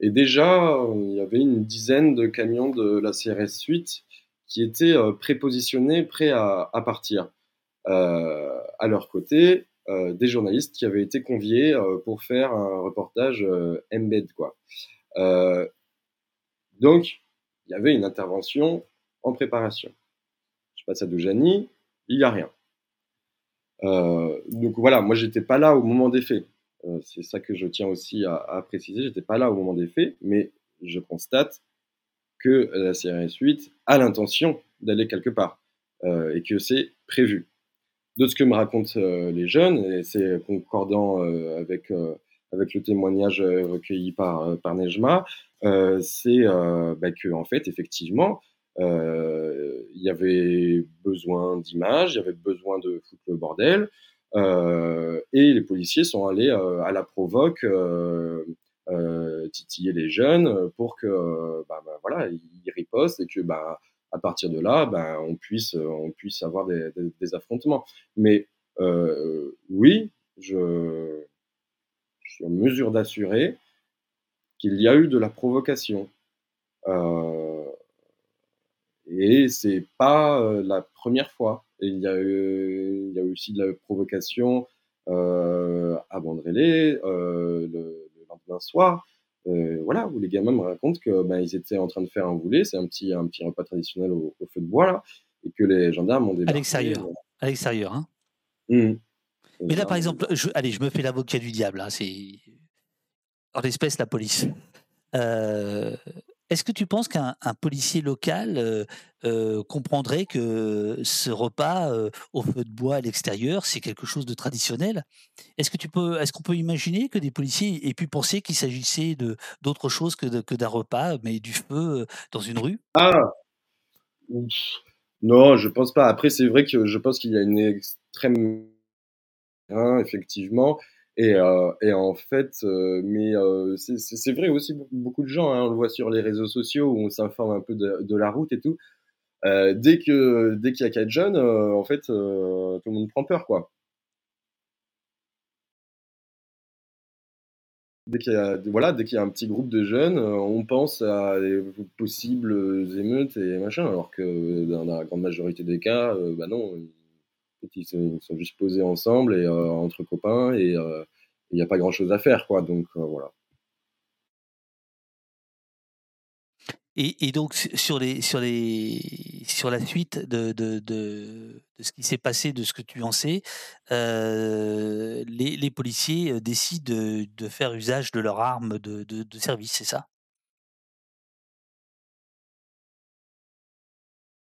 Et déjà, il y avait une dizaine de camions de la CRS 8 qui étaient euh, prépositionnés, prêts à, partir. Euh, à leur côté, euh, des journalistes qui avaient été conviés pour faire un reportage embed. Quoi. donc, il y avait une intervention en préparation. Je passe à Doujani, il n'y a rien. donc voilà, moi j'étais pas là au moment des faits. Euh, c'est ça que je tiens aussi à, à préciser. J'étais pas là au moment des faits, mais je constate que la CRS 8 a l'intention d'aller quelque part euh, et que c'est prévu. De ce que me racontent euh, les jeunes, et c'est concordant avec, avec le témoignage recueilli par, par Nejma, c'est bah, que en fait, effectivement, il y avait besoin d'images, il y avait besoin de foutre le bordel. Euh, et les policiers sont allés euh, à la provoque euh, titiller les jeunes pour que bah, bah, voilà ils ripostent et que bah, à partir de là, bah, on, puisse, on puisse avoir des, affrontements. Mais euh, oui, je, suis en mesure d'assurer qu'il y a eu de la provocation. Et c'est pas la première fois. Et il y a eu, il y a eu aussi de la provocation euh, à Bandrélé euh, le, lendemain soir. Euh, voilà, où les gamins me racontent que ben, ils étaient en train de faire un boulet, c'est un petit, un petit repas traditionnel au, feu de bois là, et que les gendarmes ont débarqué. À l'extérieur, à l'extérieur, hein. Mmh. Mais là, par exemple, je, allez, je me fais l'avocat du diable. Hein, c'est en l'espèce la police. Euh, est-ce que tu penses qu'un policier local comprendrait que ce repas au feu de bois à l'extérieur, c'est quelque chose de traditionnel? Est-ce que tu peux, est-ce qu'on peut imaginer que des policiers aient pu penser qu'il s'agissait de d'autre chose que, que d'un repas, mais du feu dans une rue? Ah! Non, je pense pas. Après, c'est vrai que je pense qu'il y a une extrême, hein, effectivement, Et, euh, et en fait, euh, mais euh, c'est vrai aussi, beaucoup de gens, hein, on le voit sur les réseaux sociaux où on s'informe un peu de, de, la route et tout. dès que dès qu'il y a quatre jeunes, en fait, tout le monde prend peur, quoi. Dès qu'il y a voilà, dès qu'il y a un petit groupe de jeunes, on pense à des possibles émeutes et machin, alors que dans la grande majorité des cas, bah non ils sont, juste posés ensemble et euh, entre copains et euh, il n'y a pas grand chose à faire, quoi. Donc euh, voilà. Et, donc sur les sur les sur la suite de, de, de, ce qui s'est passé, de ce que tu en sais, les, les, policiers décident de, faire usage de leur arme de, service, c'est ça?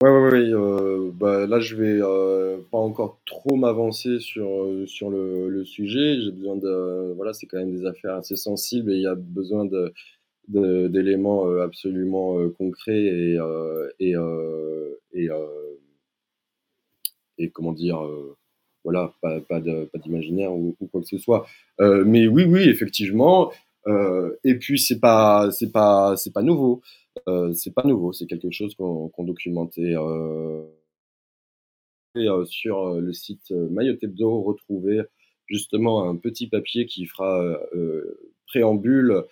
Ouais, ouais, ouais, euh, bah, là, je vais euh, pas encore trop m'avancer sur, euh, sur le, sujet. J'ai besoin de. Voilà, c'est quand même des affaires assez sensibles et il y a besoin de, d'éléments absolument concrets et, et, et, et comment dire. voilà, pas, pas d'imaginaire ou, ou, quoi que ce soit. mais oui, oui, effectivement. et puis, c'est pas, c'est pas, c'est pas nouveau. Euh, c'est pas nouveau, c'est quelque chose qu'on documentait euh, euh, sur le site Mayotte retrouver justement un petit papier qui fera préambule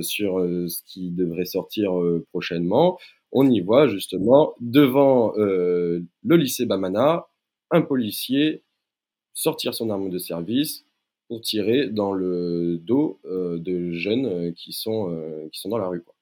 sur ce qui devrait sortir prochainement. On y voit justement devant le lycée Bamana un policier sortir son arme de service pour tirer dans le dos de jeunes qui sont, qui sont dans la rue. Quoi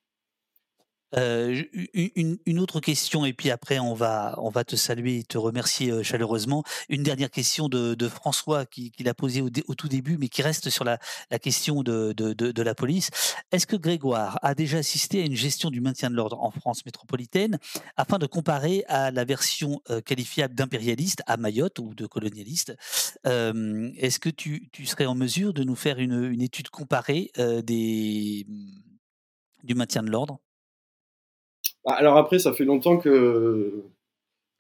une, autre question, et puis après on va, on va te saluer et te remercier chaleureusement. Une dernière question de, François qui, l'a posée au, tout début, mais qui reste sur la, question de, de, la police. Est-ce que Grégoire a déjà assisté à une gestion du maintien de l'ordre en France métropolitaine afin de comparer à la version qualifiable d'impérialiste à Mayotte ou de colonialiste? Est-ce que tu, tu, serais en mesure de nous faire une, une étude comparée des, du maintien de l'ordre? Alors après, ça fait longtemps que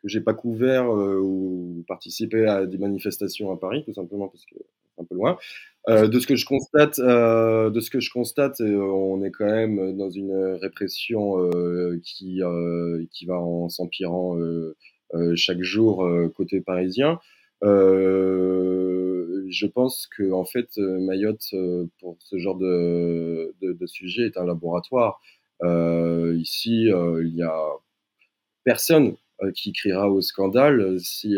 que j'ai pas couvert euh, ou participé à des manifestations à Paris, tout simplement parce que c'est un peu loin. Euh, de ce que je constate, euh, de ce que je constate, on est quand même dans une répression qui qui va en s'empirant chaque jour côté parisien. je pense que en fait Mayotte pour ce genre de, de, de sujet est un laboratoire. Euh, ici, euh, il y a personne euh, qui criera au scandale si,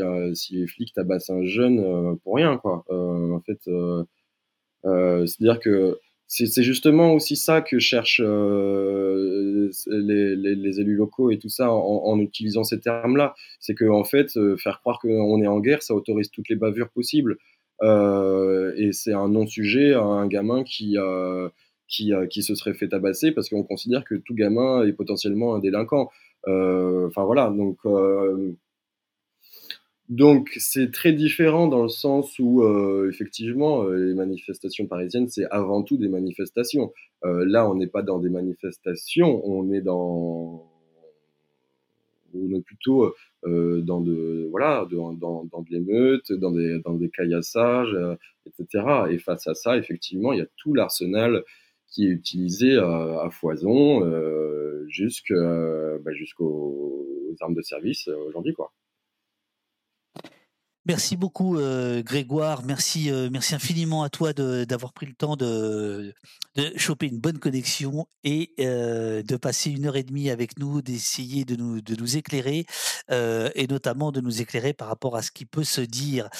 les flics tabassent un jeune pour rien, quoi. en fait, c'est-à-dire que c'est justement aussi ça que cherchent les, les, élus locaux et tout ça en, utilisant ces termes-là. C'est que en fait, faire croire qu'on est en guerre, ça autorise toutes les bavures possibles. et c'est un non-sujet à un gamin qui, qui, euh, qui se serait fait tabasser parce qu'on considère que tout gamin est potentiellement un délinquant. Euh, enfin voilà, donc euh, donc c'est très différent dans le sens où effectivement les manifestations parisiennes c'est avant tout des manifestations. là on n'est pas dans des manifestations, on est dans on plutôt dans de voilà dans, dans de l'émeute, dans des dans des caillassages, etc. Et face à ça effectivement il y a tout l'arsenal qui est utilisé à, foison euh, bah, jusqu'aux armes de service euh, aujourd'hui. quoi. Merci beaucoup euh, Grégoire, merci, euh, merci infiniment à toi d'avoir pris le temps de, de, choper une bonne connexion et euh, de passer une heure et demie avec nous, d'essayer de nous, de nous éclairer et notamment de nous éclairer par rapport à ce qui peut se dire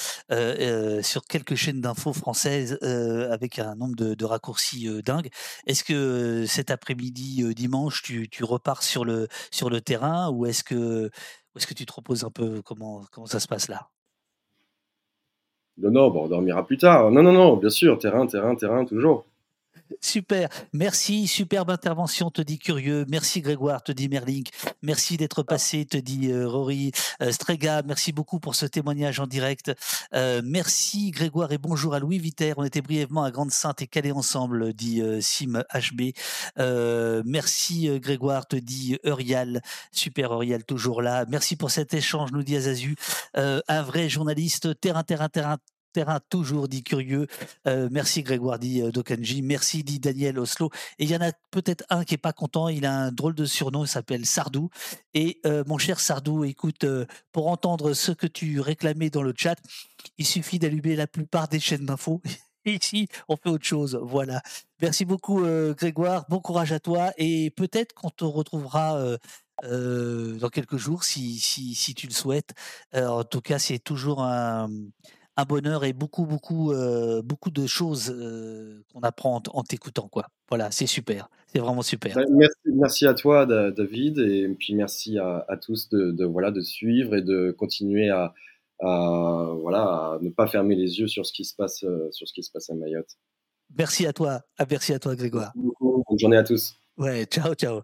sur quelques chaînes d'infos françaises avec un nombre de, raccourcis dingues. Est-ce que cet après-midi dimanche tu, tu, repars sur le, sur le terrain ou est-ce que, est que tu te reposes un peu? Comment, comment ça se passe là? Non, non, on dormira plus tard. Non, non, non, bien sûr, terrain, terrain, terrain, toujours. Super, merci, superbe intervention, te dit Curieux, merci Grégoire, te dit Merlink, merci d'être passé, te dit euh, Rory, euh, Strega, merci beaucoup pour ce témoignage en direct, euh, merci Grégoire et bonjour à Louis Viter, on était brièvement à Grande-Sainte et calés ensemble, dit Sim HB, merci Grégoire, te dit Eurial, super Eurial toujours là, merci pour cet échange, nous dit Azazu, un vrai journaliste, terrain, terrain, terrain, terrain toujours, dit Curieux. merci Grégoire, dit Dokanji. Merci, dit Daniel Oslo. Et il y en a peut-être un qui est pas content. Il a un drôle de surnom, il s'appelle Sardou. Et mon cher Sardou, écoute, pour entendre ce que tu réclamais dans le chat, il suffit d'allumer la plupart des chaînes d'infos. Ici, on fait autre chose. Voilà. Merci beaucoup, Grégoire. Bon courage à toi. Et peut-être qu'on te retrouvera dans quelques jours si, si, si, tu le souhaites. en tout cas, c'est toujours un, un, bonheur et beaucoup, beaucoup, beaucoup de choses qu'on apprend en, t'écoutant. Quoi. Voilà, c'est super. C'est vraiment super. Merci, merci à toi, David. Et puis merci à, à tous de, de, voilà, de suivre et de continuer à, à, voilà, à ne pas fermer les yeux sur ce qui se passe, sur ce qui se passe à Mayotte. Merci à toi. Merci à toi, Grégoire. Bonne journée à tous. Ouais, ciao, ciao.